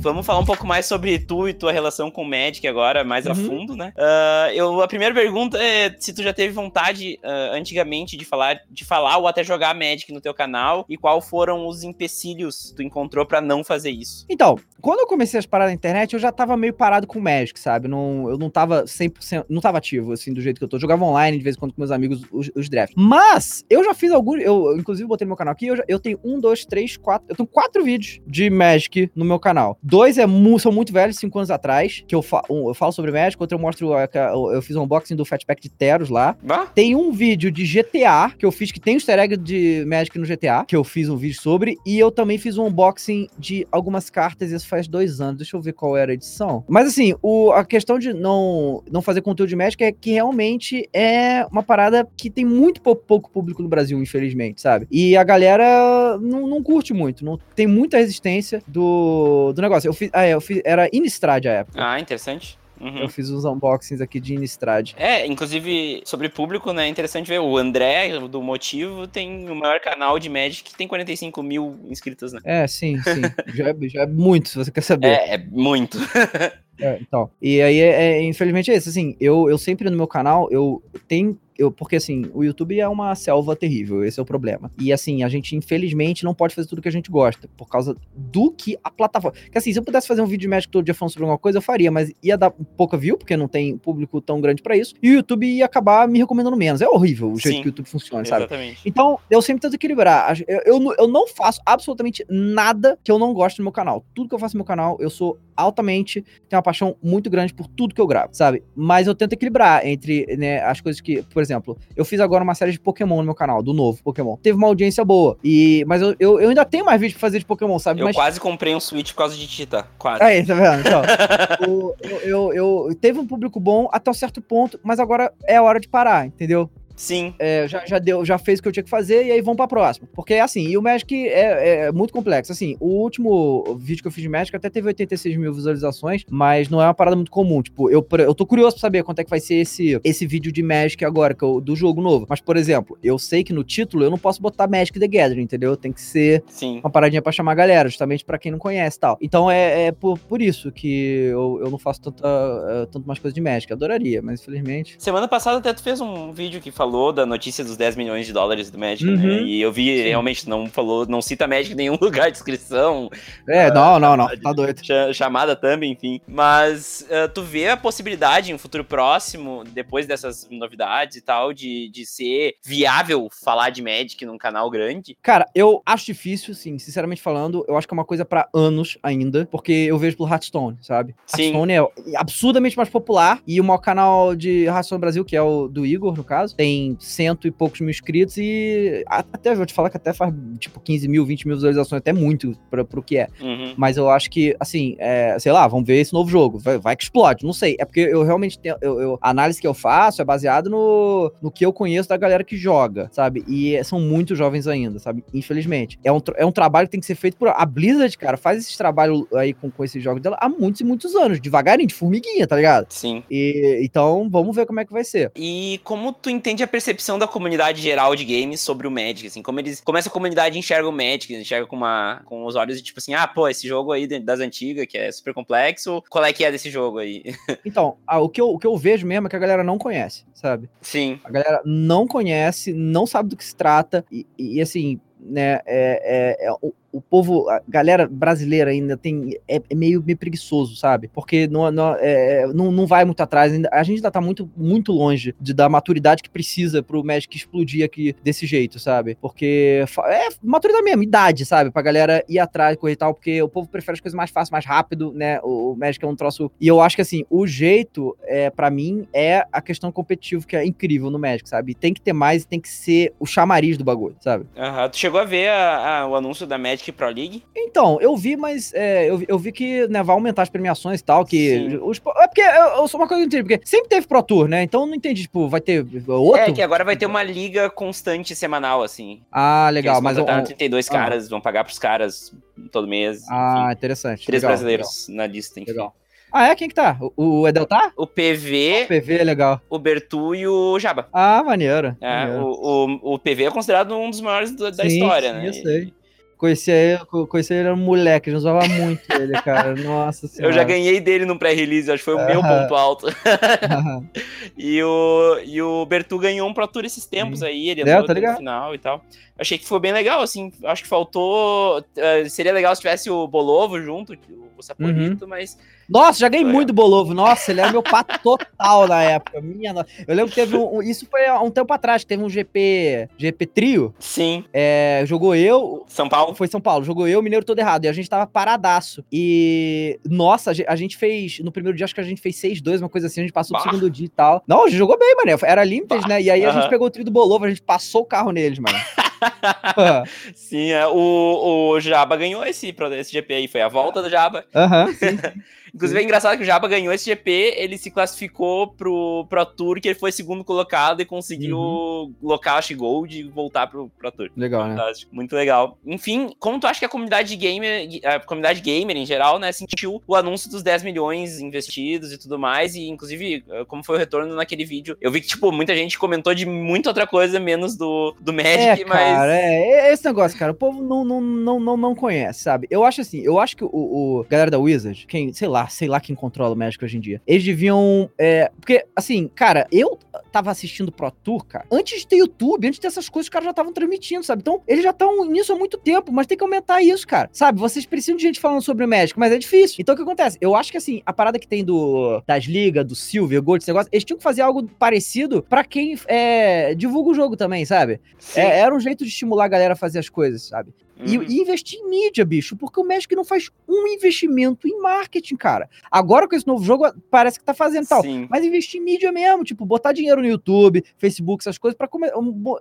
Vamos falar um pouco mais sobre tu e tua relação com o Magic agora, mais uhum. a fundo, né? Uh, eu, a primeira pergunta é se tu já teve vontade uh, antigamente de falar, de falar ou até jogar Magic no teu canal e qual foram os empecilhos que tu encontrou para não fazer isso. Então, quando eu comecei a parar na internet, eu já tava meio parado com o Magic, sabe? Não, eu não tava 100%, não tava ativo, assim, do jeito que eu tô. Eu jogava online de vez em quando com meus amigos os, os drafts. Mas, eu já fiz alguns, eu inclusive botei no meu canal aqui, eu, já, eu tenho um, dois, três, quatro, eu tenho quatro vídeos de Magic no meu canal. Dois é são muito velhos, cinco anos atrás, que eu, fa um, eu falo sobre Magic, outro eu mostro, eu, eu fiz um unboxing do Fatpack de Teros lá. Ah? Tem um vídeo de GTA, que eu fiz, que tem um easter egg de Magic no GTA, que eu fiz um vídeo sobre, e eu também fiz um unboxing de algumas cartas, isso faz dois anos, deixa eu ver qual era a edição. Mas assim, o, a questão de não, não fazer conteúdo de Magic é que realmente é uma parada que tem muito pouco, pouco público no Brasil, infelizmente, sabe? E a galera não, não curte muito, não tem muita resistência do, do negócio. Eu fiz, ah, é, eu fiz, era Innistrad a época. Ah, interessante. Uhum. Eu fiz uns unboxings aqui de Innistrad. É, inclusive, sobre público, né? É interessante ver. O André, do Motivo, tem o maior canal de Magic que tem 45 mil inscritos, né? É, sim, sim. [laughs] já, é, já é muito, se você quer saber. É, é muito. [laughs] é, então. E aí, é, é, infelizmente, é isso. Assim, eu, eu sempre no meu canal, eu tenho eu, porque assim, o YouTube é uma selva terrível, esse é o problema. E assim, a gente infelizmente não pode fazer tudo que a gente gosta, por causa do que a plataforma. Que assim, se eu pudesse fazer um vídeo de Magic todo dia falando sobre alguma coisa, eu faria, mas ia dar pouca view, porque não tem público tão grande para isso, e o YouTube ia acabar me recomendando menos. É horrível o jeito Sim, que o YouTube funciona, sabe? Exatamente. Então, eu sempre tento equilibrar. Eu, eu, eu não faço absolutamente nada que eu não gosto no meu canal. Tudo que eu faço no meu canal, eu sou altamente, tenho uma paixão muito grande por tudo que eu gravo, sabe? Mas eu tento equilibrar entre né, as coisas que, por exemplo, eu fiz agora uma série de Pokémon no meu canal, do novo Pokémon. Teve uma audiência boa. E, mas eu, eu, eu ainda tenho mais vídeo pra fazer de Pokémon, sabe? Eu mas... quase comprei um Switch por causa de Tita. Quase. Aí, tá vendo? Então, [laughs] o, eu, eu, eu, teve um público bom até um certo ponto, mas agora é a hora de parar, entendeu? Sim. É, já, já, deu, já fez o que eu tinha que fazer e aí vamos pra próxima. Porque, assim, e o Magic é, é, muito complexo. Assim, o último vídeo que eu fiz de Magic até teve 86 mil visualizações, mas não é uma parada muito comum. Tipo, eu, eu tô curioso pra saber quanto é que vai ser esse, esse vídeo de Magic agora, que é o, do jogo novo. Mas, por exemplo, eu sei que no título eu não posso botar Magic The Gathering, entendeu? Tem que ser Sim. uma paradinha pra chamar a galera, justamente pra quem não conhece e tal. Então é, é por, por isso que eu, eu não faço tanta, uh, tanto mais coisa de Magic. Adoraria, mas infelizmente. Semana passada até tu fez um vídeo que falou falou da notícia dos 10 milhões de dólares do Magic, né? Uhum. E eu vi, realmente, não falou, não cita Magic em nenhum [laughs] lugar de inscrição, É, não, não, não. Tá doido. cha- chamada também, enfim. Mas ah, tu vê a possibilidade em um futuro próximo, depois dessas novidades e tal, de, de ser viável falar de Magic num canal grande? Cara, eu acho difícil, sim, sinceramente falando. Eu acho que é uma coisa pra anos ainda, porque eu vejo pelo Hearthstone, sabe? Sim. Hearthstone é absurdamente mais popular e o maior canal de Hearthstone Brasil, que é o do Igor, no caso, tem cento e poucos mil inscritos e até vou te falar que até faz tipo 15 mil, 20 mil visualizações, até muito pra, pro que é. Uhum. Mas eu acho que, assim, é, sei lá, vamos ver esse novo jogo. Vai, vai que explode, não sei. É porque eu realmente tenho. Eu, eu- a análise que eu faço é baseado no, no que eu conheço da galera que joga, sabe? E são muito jovens ainda, sabe? Infelizmente. É um, é um trabalho que tem que ser feito por. A Blizzard, cara, faz esse trabalho aí com, com esses jogos dela há muitos e muitos anos, devagarinho, de formiguinha, tá ligado? Sim. E, então, vamos ver como é que vai ser. E como tu entende a percepção da comunidade geral de games sobre o Magic, assim, como eles, como essa comunidade enxerga o Magic, enxerga com uma com os olhos de tipo assim, ah, pô, esse jogo aí das antigas, que é super complexo, qual é que é desse jogo aí? [laughs] Então, ah, o, que eu, o que eu vejo mesmo é que a galera não conhece, sabe? Sim. A galera não conhece, não sabe do que se trata, e, e, assim, né, é, é- é o, povo, a galera brasileira ainda tem, é, é meio, meio preguiçoso, sabe? Porque não, não, é, não, não vai muito atrás, ainda, a gente ainda tá muito, muito longe de, da maturidade que precisa pro Magic explodir aqui desse jeito, sabe? Porque é maturidade mesmo, idade, sabe? Pra galera ir atrás, correr e tal, porque o povo prefere as coisas mais fáceis, mais rápido, né? O, o Magic é um troço... E eu acho que, assim, o jeito, é, para mim, é a questão competitiva, que é incrível no Magic, sabe? Tem que ter mais, tem que ser o chamariz do bagulho, sabe? Aham. Tu chegou a ver a- a- o anúncio da Magic Pro League? Então, eu vi, mas é, eu, vi- eu vi que né, vai aumentar as premiações e tal, que... Os, é porque eu, eu sou uma coisa que eu entendi, porque sempre teve Pro Tour, né? Então eu não entendi, tipo, vai ter outro? É, que agora vai ter uma liga constante semanal, assim. Ah, legal, Eles mas... o- 32 ah. caras, vão pagar pros caras todo mês. Ah, enfim. interessante. Três legal, brasileiros na lista, enfim. Legal. Ah, é? Quem que tá? O, o Edel tá? O PV, O PV é legal. o Bertu e o Jaba. Ah, maneiro. É, maneiro. o, o, o PV é considerado um dos maiores da Sim, história, sim, né? eu sei. Conheci ele, co- conheci ele, era um moleque, a gente usava muito ele, cara. [laughs] Nossa senhora. Eu já ganhei dele no pré-release, acho que foi o meu ponto alto. [laughs] E o, e o Bertu ganhou um Pro Tour esses tempos aí, ele É, entrou tá no final e tal. Achei que foi bem legal, assim. Acho que faltou. eh, seria legal se tivesse o Bolovo junto, o Uhum. Saporito, mas. Nossa, já ganhei Legal. muito do Bolovo. Nossa, ele era meu pato total na época. Minha nossa. Eu lembro que teve um. Isso foi há um tempo atrás, teve um GP. GP Trio. Sim, É, jogou eu. São Paulo. Foi São Paulo, jogou eu, o Mineiro todo errado. E a gente tava paradaço. E. Nossa, a ge- a gente fez. No primeiro dia, acho que a gente fez 6-2, uma coisa assim. A gente passou Bah. do segundo dia e tal. Não, a gente jogou bem, mano. Era Limited, Bah. né? E aí a Aham. gente pegou o trio do Bolovo, a gente passou o carro neles, mano. [laughs] Sim, é, o, o Jaba ganhou esse, pro- esse GP aí, foi a volta do Jaba. Aham, sim. [laughs] Inclusive é engraçado que o Jaba ganhou esse GP, ele se classificou pro Pro Tour, que ele foi segundo colocado e conseguiu Uhum. locar, acho, Gold e voltar pro Pro Tour. Legal, né? Fantástico, muito legal. Enfim, como tu acha que a comunidade gamer, a comunidade gamer em geral, né, sentiu o anúncio dos 10 milhões investidos e tudo mais, e inclusive, eh, como foi o retorno naquele vídeo, eu vi que, tipo, muita gente comentou de muita outra coisa, menos do, do Magic, É, mas... cara, é, é esse negócio, cara, o povo não, não, não, não, não conhece, sabe? Eu acho assim, eu acho que o, o galera da Wizard, quem, sei lá, sei lá quem controla o Magic hoje em dia, eles deviam, é, porque, assim, cara, eu tava assistindo Pro Tour, cara, antes de ter YouTube, antes de ter essas coisas, os caras já estavam transmitindo, sabe? Então, eles já estão nisso há muito tempo, mas tem que aumentar isso, cara, sabe? Vocês precisam de gente falando sobre o Magic, mas é difícil. Então, o que acontece? Eu acho que, assim, a parada que tem do das ligas, do Silver, Gold, esse negócio, eles tinham que fazer algo parecido pra quem é, divulga o jogo também, sabe? É, era um jeito de estimular a galera a fazer as coisas, sabe? E, Uhum. e investir em mídia, bicho, porque o Magic não faz um investimento em marketing, cara. Agora com esse novo jogo, parece que tá fazendo tal. Sim. Mas investir em mídia mesmo, tipo, botar dinheiro no YouTube, Facebook, essas coisas, começar.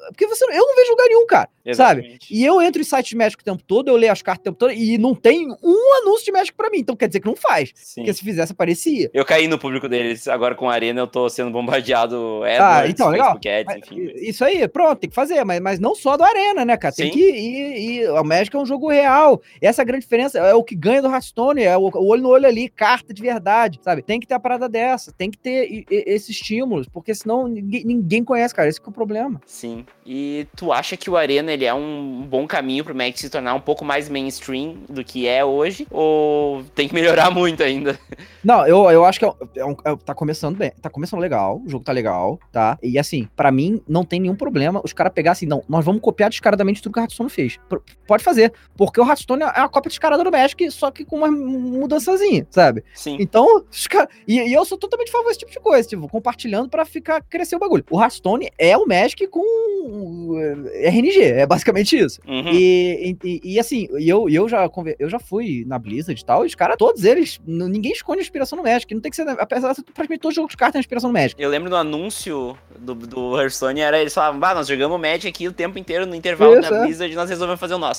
Porque você, eu não vejo lugar nenhum, cara. Sabe? Exatamente. E eu entro em sites de Magic o tempo todo, eu leio as cartas o tempo todo, e não tem um anúncio de Magic pra mim. Então quer dizer que não faz. Sim. Porque se fizesse, aparecia. Eu caí no público deles, agora com a Arena eu tô sendo bombardeado Ah, AdWords, então, legal. Ads, Mas, enfim. Isso aí, pronto, tem que fazer, mas, mas não só do Arena, né, cara? Tem Sim. que ir, ir- Magic é um jogo real. Essa é a grande diferença. É o que ganha do Hearthstone, é o, olho no olho ali, carta de verdade, sabe? Tem que ter a parada dessa, tem que ter esses estímulos, porque senão ninguém, ninguém conhece, cara. Esse é o problema. Sim. E tu acha que o Arena ele é um bom caminho pro Magic se tornar um pouco mais mainstream do que é hoje? Ou tem que melhorar [laughs] muito ainda? Não, eu, eu acho que é, é um, é, tá começando bem. Tá começando legal, o jogo tá legal, tá? E assim, para mim, não tem nenhum problema os caras pegar assim, não, nós vamos copiar descaradamente tudo que o Hearthstone fez. P pode fazer, porque o Hearthstone é uma cópia descarada do Magic, só que com uma mudançazinha, sabe? Sim. Então, cara... e, e, eu sou totalmente a favor desse tipo de coisa, tipo, compartilhando para ficar crescer o bagulho. O Hearthstone é o Magic com eh, RNG, é basicamente isso. Uhum. E, e, e, assim, eu, eu, já, eu já fui na Blizzard e tal, e os caras, todos eles, ninguém esconde a inspiração no Magic, não tem que ser, apesar de praticamente todos os jogos de cartas têm inspiração no Magic. Eu lembro do anúncio do, do Hearthstone, era eles falavam, bah, nós jogamos Magic aqui o tempo inteiro no intervalo isso, da é. Blizzard nós resolvemos fazer o nosso.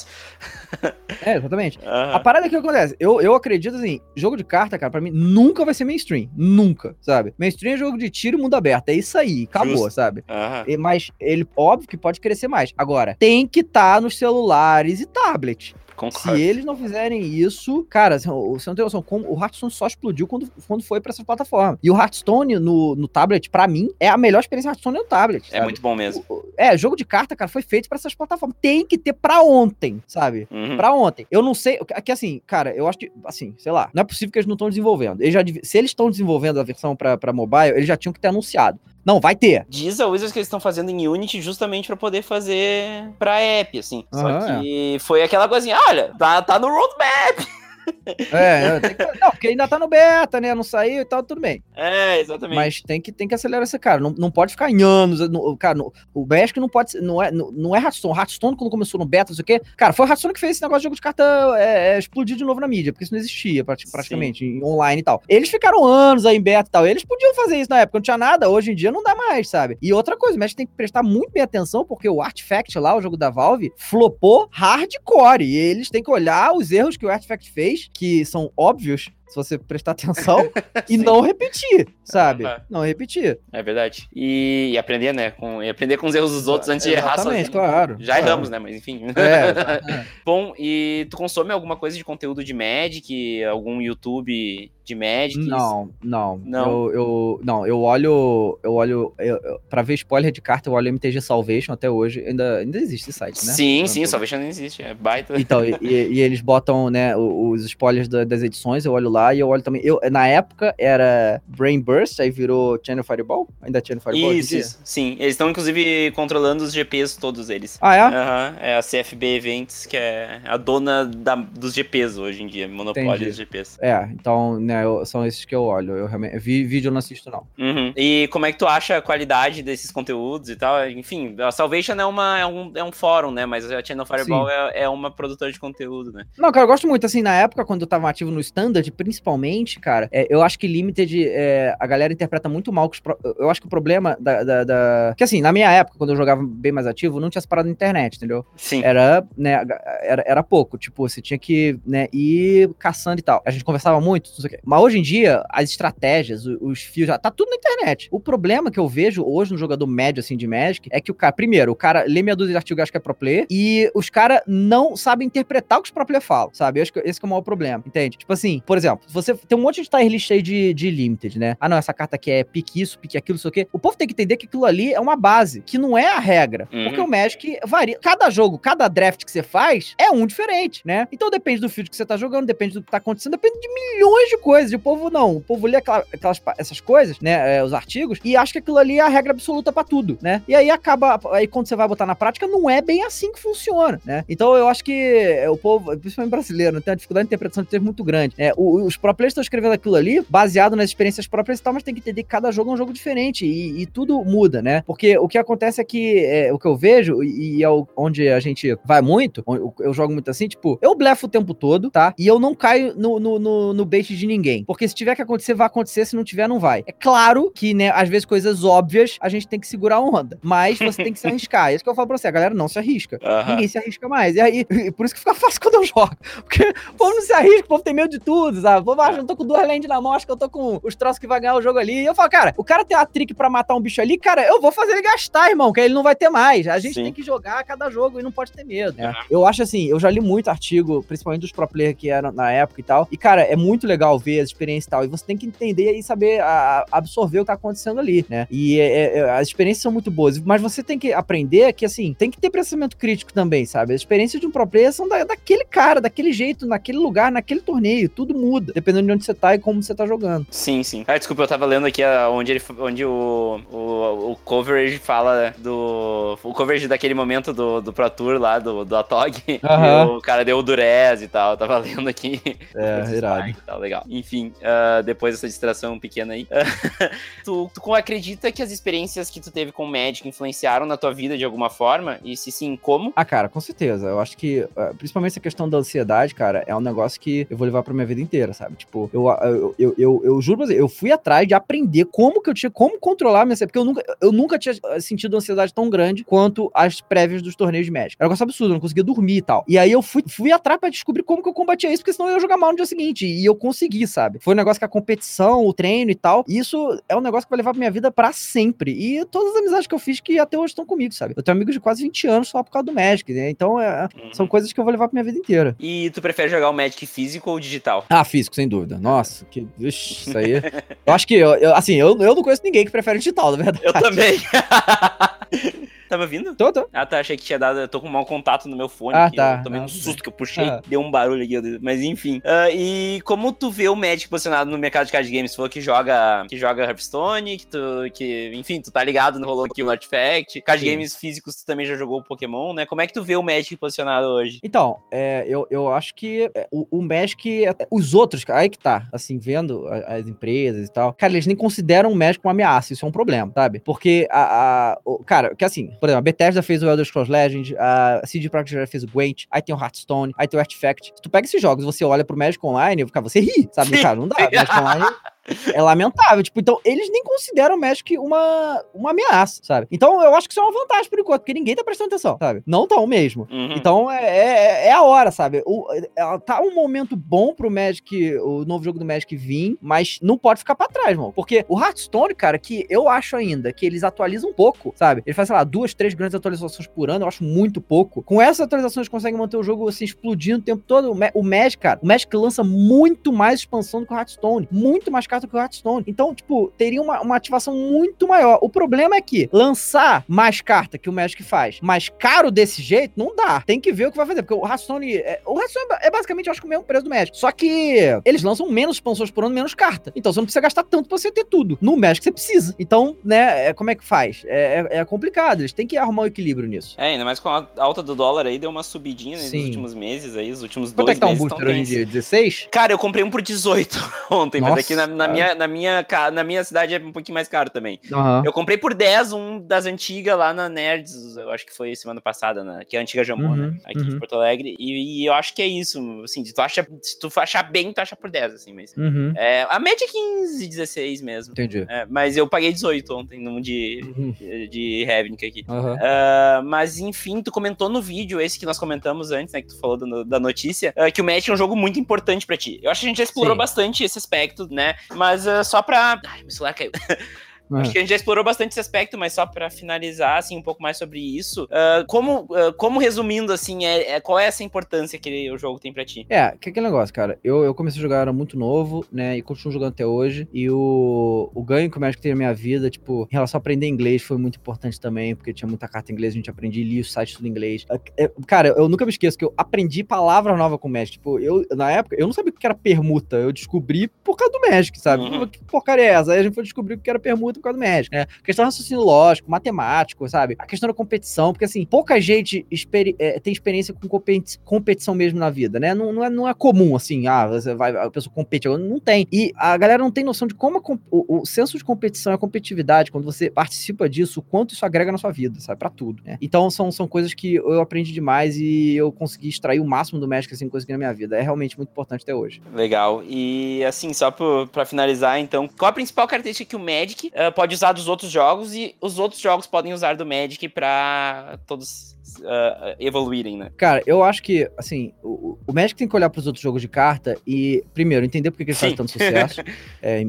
[laughs] é, exatamente. Uhum. A parada que acontece, eu, eu acredito assim, jogo de carta, cara, pra mim nunca vai ser mainstream. Nunca, sabe? Mainstream é jogo de tiro mundo aberto. É isso aí, acabou, Justo. sabe? Uhum. E, mas ele, óbvio que pode crescer mais. Agora, tem que estar tá nos celulares e tablets. Concordo. Se eles não fizerem isso, cara, você não tem noção, como o Hearthstone só explodiu quando, quando foi pra essa plataforma. E o Hearthstone no, no tablet, pra mim, é a melhor experiência Hearthstone no tablet. É sabe? muito bom mesmo. O, é, jogo de carta, cara, foi feito pra essas plataformas. Tem que ter pra ontem, sabe? Uhum. Pra ontem. Eu não sei, que assim, cara, eu acho que, assim, sei lá, não é possível que eles não estão desenvolvendo. Eles já, se eles estão desenvolvendo a versão pra, pra mobile, eles já tinham que ter anunciado. Não, vai ter. Diz a Wizards que eles estão fazendo em Unity justamente para poder fazer pra app, assim. Só ah, que é. foi aquela coisinha, olha, tá, tá no roadmap. [laughs] É, que, não, porque ainda tá no beta, né? Não saiu e tal, tudo bem. É, exatamente. Mas tem que, tem que acelerar esse cara. Não, não pode ficar em anos. No, cara, no, o Magic não pode ser, não é, não, não é Hearthstone. Hearthstone, quando começou no beta, não sei o quê. Cara, foi o Hearthstone que fez esse negócio de jogo de carta é, é, explodir de novo na mídia, porque isso não existia praticamente, em, online e tal. Eles ficaram anos aí em beta e tal. Eles podiam fazer isso na época, não tinha nada. Hoje em dia não dá mais, sabe? E outra coisa, o Magic tem que prestar muito bem atenção, porque o Artifact lá, o jogo da Valve, flopou hardcore. E eles têm que olhar os erros que o Artifact fez, que são óbvios se você prestar atenção [laughs] e não repetir, sabe? Não repetir. É verdade. E, e, aprender, né? Com, e aprender com os erros dos outros antes de errar sozinho. claro. Já claro. erramos, né? Mas enfim. É, [laughs] é. Bom, e tu consome alguma coisa de conteúdo de Magic? Algum YouTube de Magic? Não, não. Não. Eu, eu, não, eu olho. Eu olho. Eu, eu, pra ver spoiler de carta, eu olho MTG Salvation até hoje. Ainda, ainda existe esse site, né? Sim, sim, Salvation ainda existe. É baita. Então, e, e, eles botam, né, os spoilers das edições, eu olho lá e eu olho também. Eu, na época era Brain Burst, aí virou Channel Fireball? Ainda é Channel Fireball? Isso, isso. Sim, eles estão inclusive controlando os GPs, todos eles. Ah, é? Uhum, é a CFB Events, que é a dona da, dos GPs hoje em dia, monopólio dos GPs. É, então, né, eu, são esses que eu olho. Eu realmente. Vi, vídeo eu não assisto, não. Uhum. E como é que tu acha a qualidade desses conteúdos e tal? Enfim, a Salvation é, uma, é, um, é um fórum, né? Mas a Channel Fireball é, é, uma produtora de conteúdo, né? Não, cara, eu gosto muito. Assim, na época, quando eu tava ativo no Standard, principalmente, cara, é, eu acho que Limited, é, a galera interpreta muito mal. Pro... Eu acho que o problema da, da, da, Que assim, na minha época, quando eu jogava bem mais ativo, não tinha separado na internet, entendeu? Sim. Era, né, era, era pouco. Tipo, você tinha que, né, ir caçando e tal. A gente conversava muito, mas hoje em dia, as estratégias, os fios, já tá tudo na internet. O problema que eu vejo hoje no jogador médio, assim, de Magic, é que o cara, primeiro, o cara lê meia dúzia de artigos acho que é pro player, e os caras não sabem interpretar o que os pro player falam, sabe? Eu acho que esse que é o maior problema, entende? Tipo assim, por exemplo, você tem um monte de tier list aí de, de limited, né? Ah, não, essa carta aqui é pique isso, pique aquilo, não sei o quê. O povo tem que entender que aquilo ali é uma base, que não é a regra. Uhum. Porque o Magic varia. Cada jogo, cada draft que você faz é um diferente, né? Então depende do field que você tá jogando, depende do que tá acontecendo, depende de milhões de coisas. E o povo não. O povo lê aquela, aquelas, essas coisas, né? É, os artigos, e acha que aquilo ali é a regra absoluta para tudo, né? E aí acaba. Aí quando você vai botar na prática, não é bem assim que funciona, né? Então eu acho que o povo, principalmente brasileiro, tem uma dificuldade de interpretação de termo muito grande. É, os pro players estão escrevendo aquilo ali baseado nas experiências próprias e tal, mas tem que entender que cada jogo é um jogo diferente e, e tudo muda, né? Porque o que acontece é que é, o que eu vejo, e, e é onde a gente vai muito, eu jogo muito assim, tipo, eu blefo o tempo todo, tá? E eu não caio no, no, no, no bait de ninguém. Porque se tiver que acontecer, vai acontecer, se não tiver, não vai. É claro que, né, às vezes coisas óbvias a gente tem que segurar a onda, mas você tem que se arriscar. É isso que eu falo pra você, a galera não se arrisca. Uhum. Ninguém se arrisca mais. E aí, [laughs] por isso que fica fácil quando eu jogo. Porque o povo não se arrisca, o povo tem medo de tudo, sabe? Pô, mas eu tô com duas lentes na mão, acho que eu tô com os troços que vai ganhar o jogo ali. E eu falo, cara, o cara tem a trick pra matar um bicho ali, cara, eu vou fazer ele gastar, irmão, que aí ele não vai ter mais. A gente Sim. tem que jogar cada jogo e não pode ter medo. É. Eu acho assim, eu já li muito artigo, principalmente dos pro players que eram na época e tal. E, cara, é muito legal ver as experiências e tal. E você tem que entender e saber a, absorver o que tá acontecendo ali, né? E é, é, as experiências são muito boas. Mas você tem que aprender que, assim, tem que ter pensamento crítico também, sabe? As experiências de um pro player são da, daquele cara, daquele jeito, naquele lugar, naquele torneio. Tudo muda, dependendo de onde você tá e como você tá jogando. Sim, sim. Ah, desculpa, eu tava lendo aqui onde, ele, onde o, o, o coverage fala do. O coverage daquele momento do, do Pro Tour lá, do, do Atog. [laughs] Uhum. o cara deu o Durez e tal. Eu tava [laughs] lendo aqui. É, irado. Tal, legal. Enfim, uh, depois dessa distração pequena aí. [laughs] tu, tu acredita que as experiências que tu teve com o Magic influenciaram na tua vida de alguma forma? E se sim, como? Ah, cara, com certeza. Eu acho que, principalmente essa questão da ansiedade, cara, é um negócio que eu vou levar pra minha vida inteira, sabe? Tipo, eu, eu, eu, eu, eu juro pra você, eu fui atrás de aprender como que eu tinha, como controlar minha ansiedade, porque eu nunca, eu nunca tinha sentido ansiedade tão grande quanto as prévias dos torneios de Magic. Era um negócio absurdo, eu não conseguia dormir e tal. E aí eu fui, fui atrás pra descobrir como que eu combatia isso, porque senão eu ia jogar mal no dia seguinte. E eu consegui, sabe? Foi um negócio que a competição, o treino e tal, isso é um negócio que vai levar pra minha vida para sempre. E todas as amizades que eu fiz que até hoje estão comigo, sabe? Eu tenho amigos de quase 20 anos só por causa do Magic, né? Então é, uhum. são coisas que eu vou levar pra minha vida inteira. E tu prefere jogar o Magic físico ou digital? Ah, físico, sem dúvida. Nossa, que. Ixi, isso aí. [laughs] eu acho que, eu, eu, assim, eu, eu não conheço ninguém que prefere digital, na verdade. Eu também. [laughs] Tá me ouvindo? Tô, tô. Ah, tá. Achei que tinha dado. Eu tô com mau contato no meu fone. Ah, tá. Eu tomei um susto que eu puxei. Ah. Deu um barulho aqui. Mas enfim. Uh, e como tu vê o Magic posicionado no mercado de card games? Tu falou que joga, que joga Hearthstone, que tu. Que, enfim, tu tá ligado no rolou aqui o Artifact. Card Sim. games físicos tu também já jogou Pokémon, né? Como é que tu vê o Magic posicionado hoje? Então, é, eu, eu acho que é, o, o Magic. É, os outros, aí que tá, assim, vendo as empresas e tal. Cara, eles nem consideram o Magic uma ameaça. Isso é um problema, sabe? Porque a. a o, cara, que assim, por exemplo, a Bethesda fez o Elder Scrolls Legend, a CD Projekt já fez o Gwent, aí tem o Hearthstone, aí tem o Artifact. Se tu pega esses jogos e você olha pro Magic Online, cara, você ri, sabe? Cara, não dá. Magic Online [laughs] é lamentável. Tipo, então, eles nem consideram o Magic uma, uma ameaça, sabe? Então, eu acho que isso é uma vantagem por enquanto, porque ninguém tá prestando atenção, sabe? Não tão mesmo. Uhum. Então, é, é, é, a hora, sabe? O, é, tá um momento bom pro Magic, o novo jogo do Magic vir, mas não pode ficar pra trás, mano. Porque o Hearthstone, cara, que eu acho ainda que eles atualizam um pouco, sabe? Ele faz, sei lá, duas, três grandes atualizações por ano, eu acho muito pouco. Com essas atualizações, conseguem manter o jogo, assim, explodindo o tempo todo. O Magic, cara, o Magic lança muito mais expansão do que o Hearthstone. Muito mais carta que o Hearthstone. Então, tipo, teria uma, uma ativação muito maior. O problema é que lançar mais carta que o Magic faz, mais caro desse jeito, não dá. Tem que ver o que vai fazer. Porque o Hearthstone. É, o Hearthstone é basicamente, eu acho que o mesmo preço do Magic. Só que eles lançam menos expansões por ano, menos carta. Então você não precisa gastar tanto pra você ter tudo. No Magic você precisa. Então, né, é, como é que faz? É, é, é, complicado. Eles têm que arrumar o um equilíbrio nisso. É, ainda mais com a alta do dólar aí, deu uma subidinha nos últimos meses aí, os últimos Quanto dois é que tá um booster hoje em dia? 16? Cara, eu comprei um por 18 [laughs] ontem, Nossa, mas aqui na, na minha, na, minha, na minha cidade é um pouquinho mais caro também. Uhum. Eu comprei por 10 um das antigas lá na Nerds, eu acho que foi semana passada, né? Que é a antiga Jamona, uhum, aqui uhum. de Porto Alegre. E, e, eu acho que é isso, assim, se tu, acha, se tu achar bem, tu acha por 10, assim, mas... Uhum. É, a média é 15, 16 mesmo. Entendi. É, mas eu paguei 18 ontem, num de, uhum. de, de aqui. Uh, mas, enfim, tu comentou no vídeo, esse que nós comentamos antes, né, que tu falou da, da notícia, uh, que o Magic é um jogo muito importante pra ti. Eu acho que a gente já explorou Sim. bastante esse aspecto, né, mas uh, só pra... Ai, meu celular caiu. [laughs] É. Acho que a gente já explorou bastante esse aspecto, mas só para finalizar, assim, um pouco mais sobre isso, uh, como, uh, como resumindo, assim, é, é, qual é essa importância que o jogo tem para ti? É, que é aquele negócio, cara, eu, eu comecei a jogar, era muito novo, né, e continuo jogando até hoje, e o, o ganho que o Magic tem na minha vida, tipo, em relação a aprender inglês, foi muito importante também, porque tinha muita carta em inglês, a gente aprendia, lia os sites tudo em inglês. É, cara, eu nunca me esqueço que eu aprendi palavras novas com o Magic, tipo, eu, na época, eu não sabia o que era permuta, eu descobri por causa do Magic, sabe? Uhum. Que porcaria é essa? Aí a gente foi descobrir o que era permuta por causa do Magic, né? questão do raciocínio lógico, matemático, sabe? A questão da competição, porque assim, pouca gente experi é, tem experiência com competi competição mesmo na vida, né? Não, não, é, não é comum, assim, ah, você vai, a pessoa compete, não tem. E a galera não tem noção de como a, o, o, senso de competição e a competitividade, quando você participa disso, o quanto isso agrega na sua vida, sabe? Pra tudo, né? Então são, são coisas que eu aprendi demais e eu consegui extrair o máximo do Magic, assim, consegui na minha vida. É realmente muito importante até hoje. Legal. E assim, só pra, pra finalizar, então, qual a principal característica que o Magic uh, pode usar dos outros jogos e os outros jogos podem usar do Magic para todos uh, evoluírem, né? Cara, eu acho que, assim, o, o Magic tem que olhar para os outros jogos de carta e, primeiro, entender por que, que ele faz tanto sucesso. [laughs] é,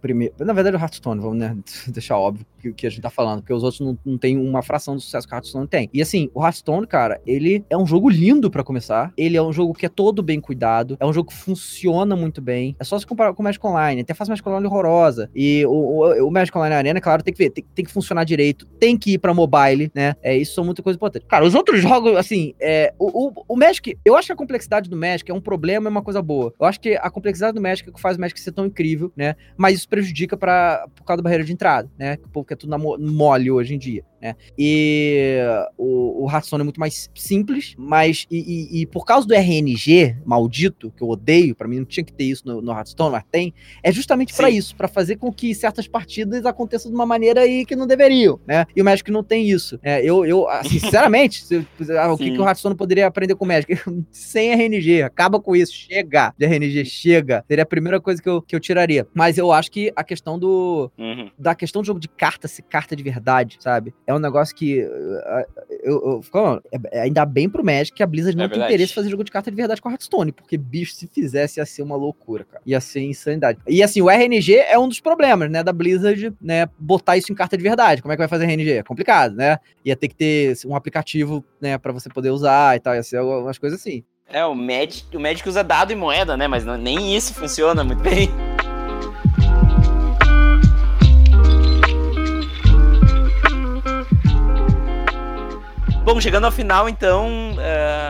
primeiro, na verdade, o Hearthstone, vamos né, [laughs] deixar óbvio que, que a gente tá falando, porque os outros não, não tem uma fração do sucesso que o Hearthstone tem. E assim, o Hearthstone, cara, ele é um jogo lindo para começar, ele é um jogo que é todo bem cuidado, é um jogo que funciona muito bem. É só se comparar com o Magic Online, até faz Magic Online horrorosa. E o, o, o Magic Online Arena, claro, tem que ver, tem, tem, que funcionar direito, tem que ir pra mobile, né? É, isso são muita coisa importante. Cara, os outros jogos, assim, é, o, o, o Magic, eu acho que a complexidade do Magic é um problema, é uma coisa boa. Eu acho que a complexidade do Magic é que faz o Magic ser tão incrível, né? Mas isso prejudica pra, por causa da barreira de entrada, né? Porque é tudo na mole hoje em dia. Né? E o, o Hearthstone é muito mais simples, mas e, e, e, por causa do RNG maldito, que eu odeio, para mim não tinha que ter isso no, no Hearthstone, mas tem, é justamente para isso, para fazer com que certas partidas aconteçam de uma maneira aí que não deveriam, né? E o Magic não tem isso. É, eu, eu, ah, [laughs] sinceramente, se, ah, o que, que o Hearthstone poderia aprender com o Magic? [laughs] Sem RNG, acaba com isso, chega de RNG, chega. Seria a primeira coisa que eu, que eu tiraria. Mas eu acho que a questão do. Uhum. Da questão do jogo de carta, se carta de verdade, sabe? É um negócio que. Uh, eu, eu, é, ainda bem pro Magic que a Blizzard não é tem interesse em fazer jogo de carta de verdade com a Hearthstone, porque, bicho, se fizesse ia ser uma loucura, cara. Ia ser insanidade. E assim, o RNG é um dos problemas, né, da Blizzard, né, botar isso em carta de verdade. Como é que vai fazer RNG? É complicado, né? Ia ter que ter um aplicativo, né, pra você poder usar e tal, ia ser umas coisas assim. É, o Magic, o Magic usa dado e moeda, né, mas não, nem isso funciona muito bem. Bom, chegando ao final, então,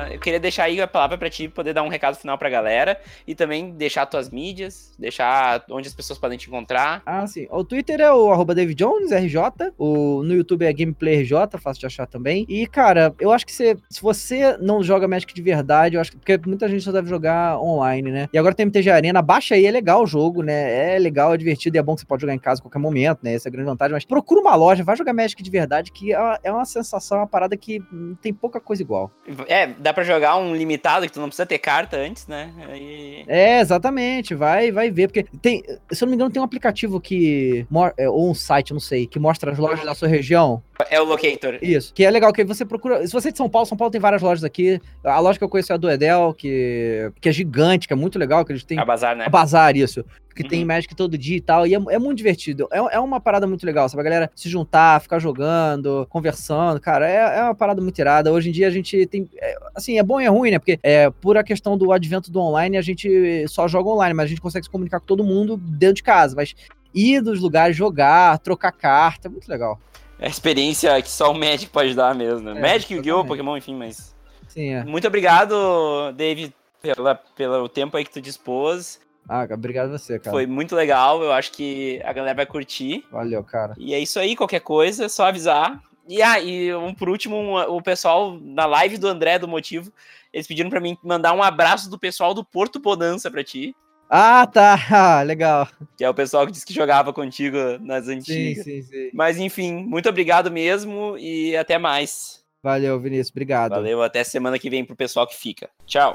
uh, eu queria deixar aí a palavra para ti poder dar um recado final pra galera e também deixar tuas mídias, deixar onde as pessoas podem te encontrar. Ah, sim. O Twitter é o arroba David Jones, RJ. O, no YouTube é Gameplay RJ, fácil de achar também. E, cara, eu acho que você, se você não joga Magic de verdade, eu acho que. Porque muita gente só deve jogar online, né? E agora tem MTG Arena, baixa aí, é legal o jogo, né? É legal, é divertido e é bom que você pode jogar em casa a qualquer momento, né? Essa é a grande vantagem. Mas procura uma loja, vai jogar Magic de verdade, que é, é uma sensação, uma parada que tem pouca coisa igual. É, dá para jogar um limitado que tu não precisa ter carta antes, né? Aí... É, exatamente. Vai, vai ver. Porque tem, se eu não me engano, tem um aplicativo que. É, ou um site, não sei, que mostra as lojas da sua região. É o Locator. Isso. Que é legal, que você procura. Se você é de São Paulo, São Paulo tem várias lojas aqui. A loja que eu conheço é a do Edel, que, que é gigante, que é muito legal, que eles têm. A Bazar, né? A Bazar, isso que uhum. tem Magic todo dia e tal. E é, é muito divertido. É, é, uma parada muito legal, sabe? A galera se juntar, ficar jogando, conversando. Cara, é, é uma parada muito irada. Hoje em dia a gente tem. É, assim, é bom e é ruim, né? Porque é, por a questão do advento do online, a gente só joga online, mas a gente consegue se comunicar com todo mundo dentro de casa. Mas ir dos lugares, jogar, trocar carta, é muito legal. É a experiência que só o Magic pode dar mesmo, né? É, Magic, Yu-Gi-Oh!, Pokémon, enfim, mas. Sim, é. Muito obrigado, David, pela, pelo tempo aí que tu dispôs. Ah, obrigado a você, cara. Foi muito legal, eu acho que a galera vai curtir. Valeu, cara. E é isso aí, qualquer coisa, é só avisar. E, ah, e um, por último, um, o pessoal na live do André do Motivo, eles pediram para mim mandar um abraço do pessoal do Porto Bonança para ti. Ah, tá. [laughs] Legal. Que é o pessoal que disse que jogava contigo nas antigas. Sim, sim, sim. Mas enfim, muito obrigado mesmo e até mais. Valeu, Vinícius. Obrigado. Valeu, até semana que vem pro pessoal que fica. Tchau.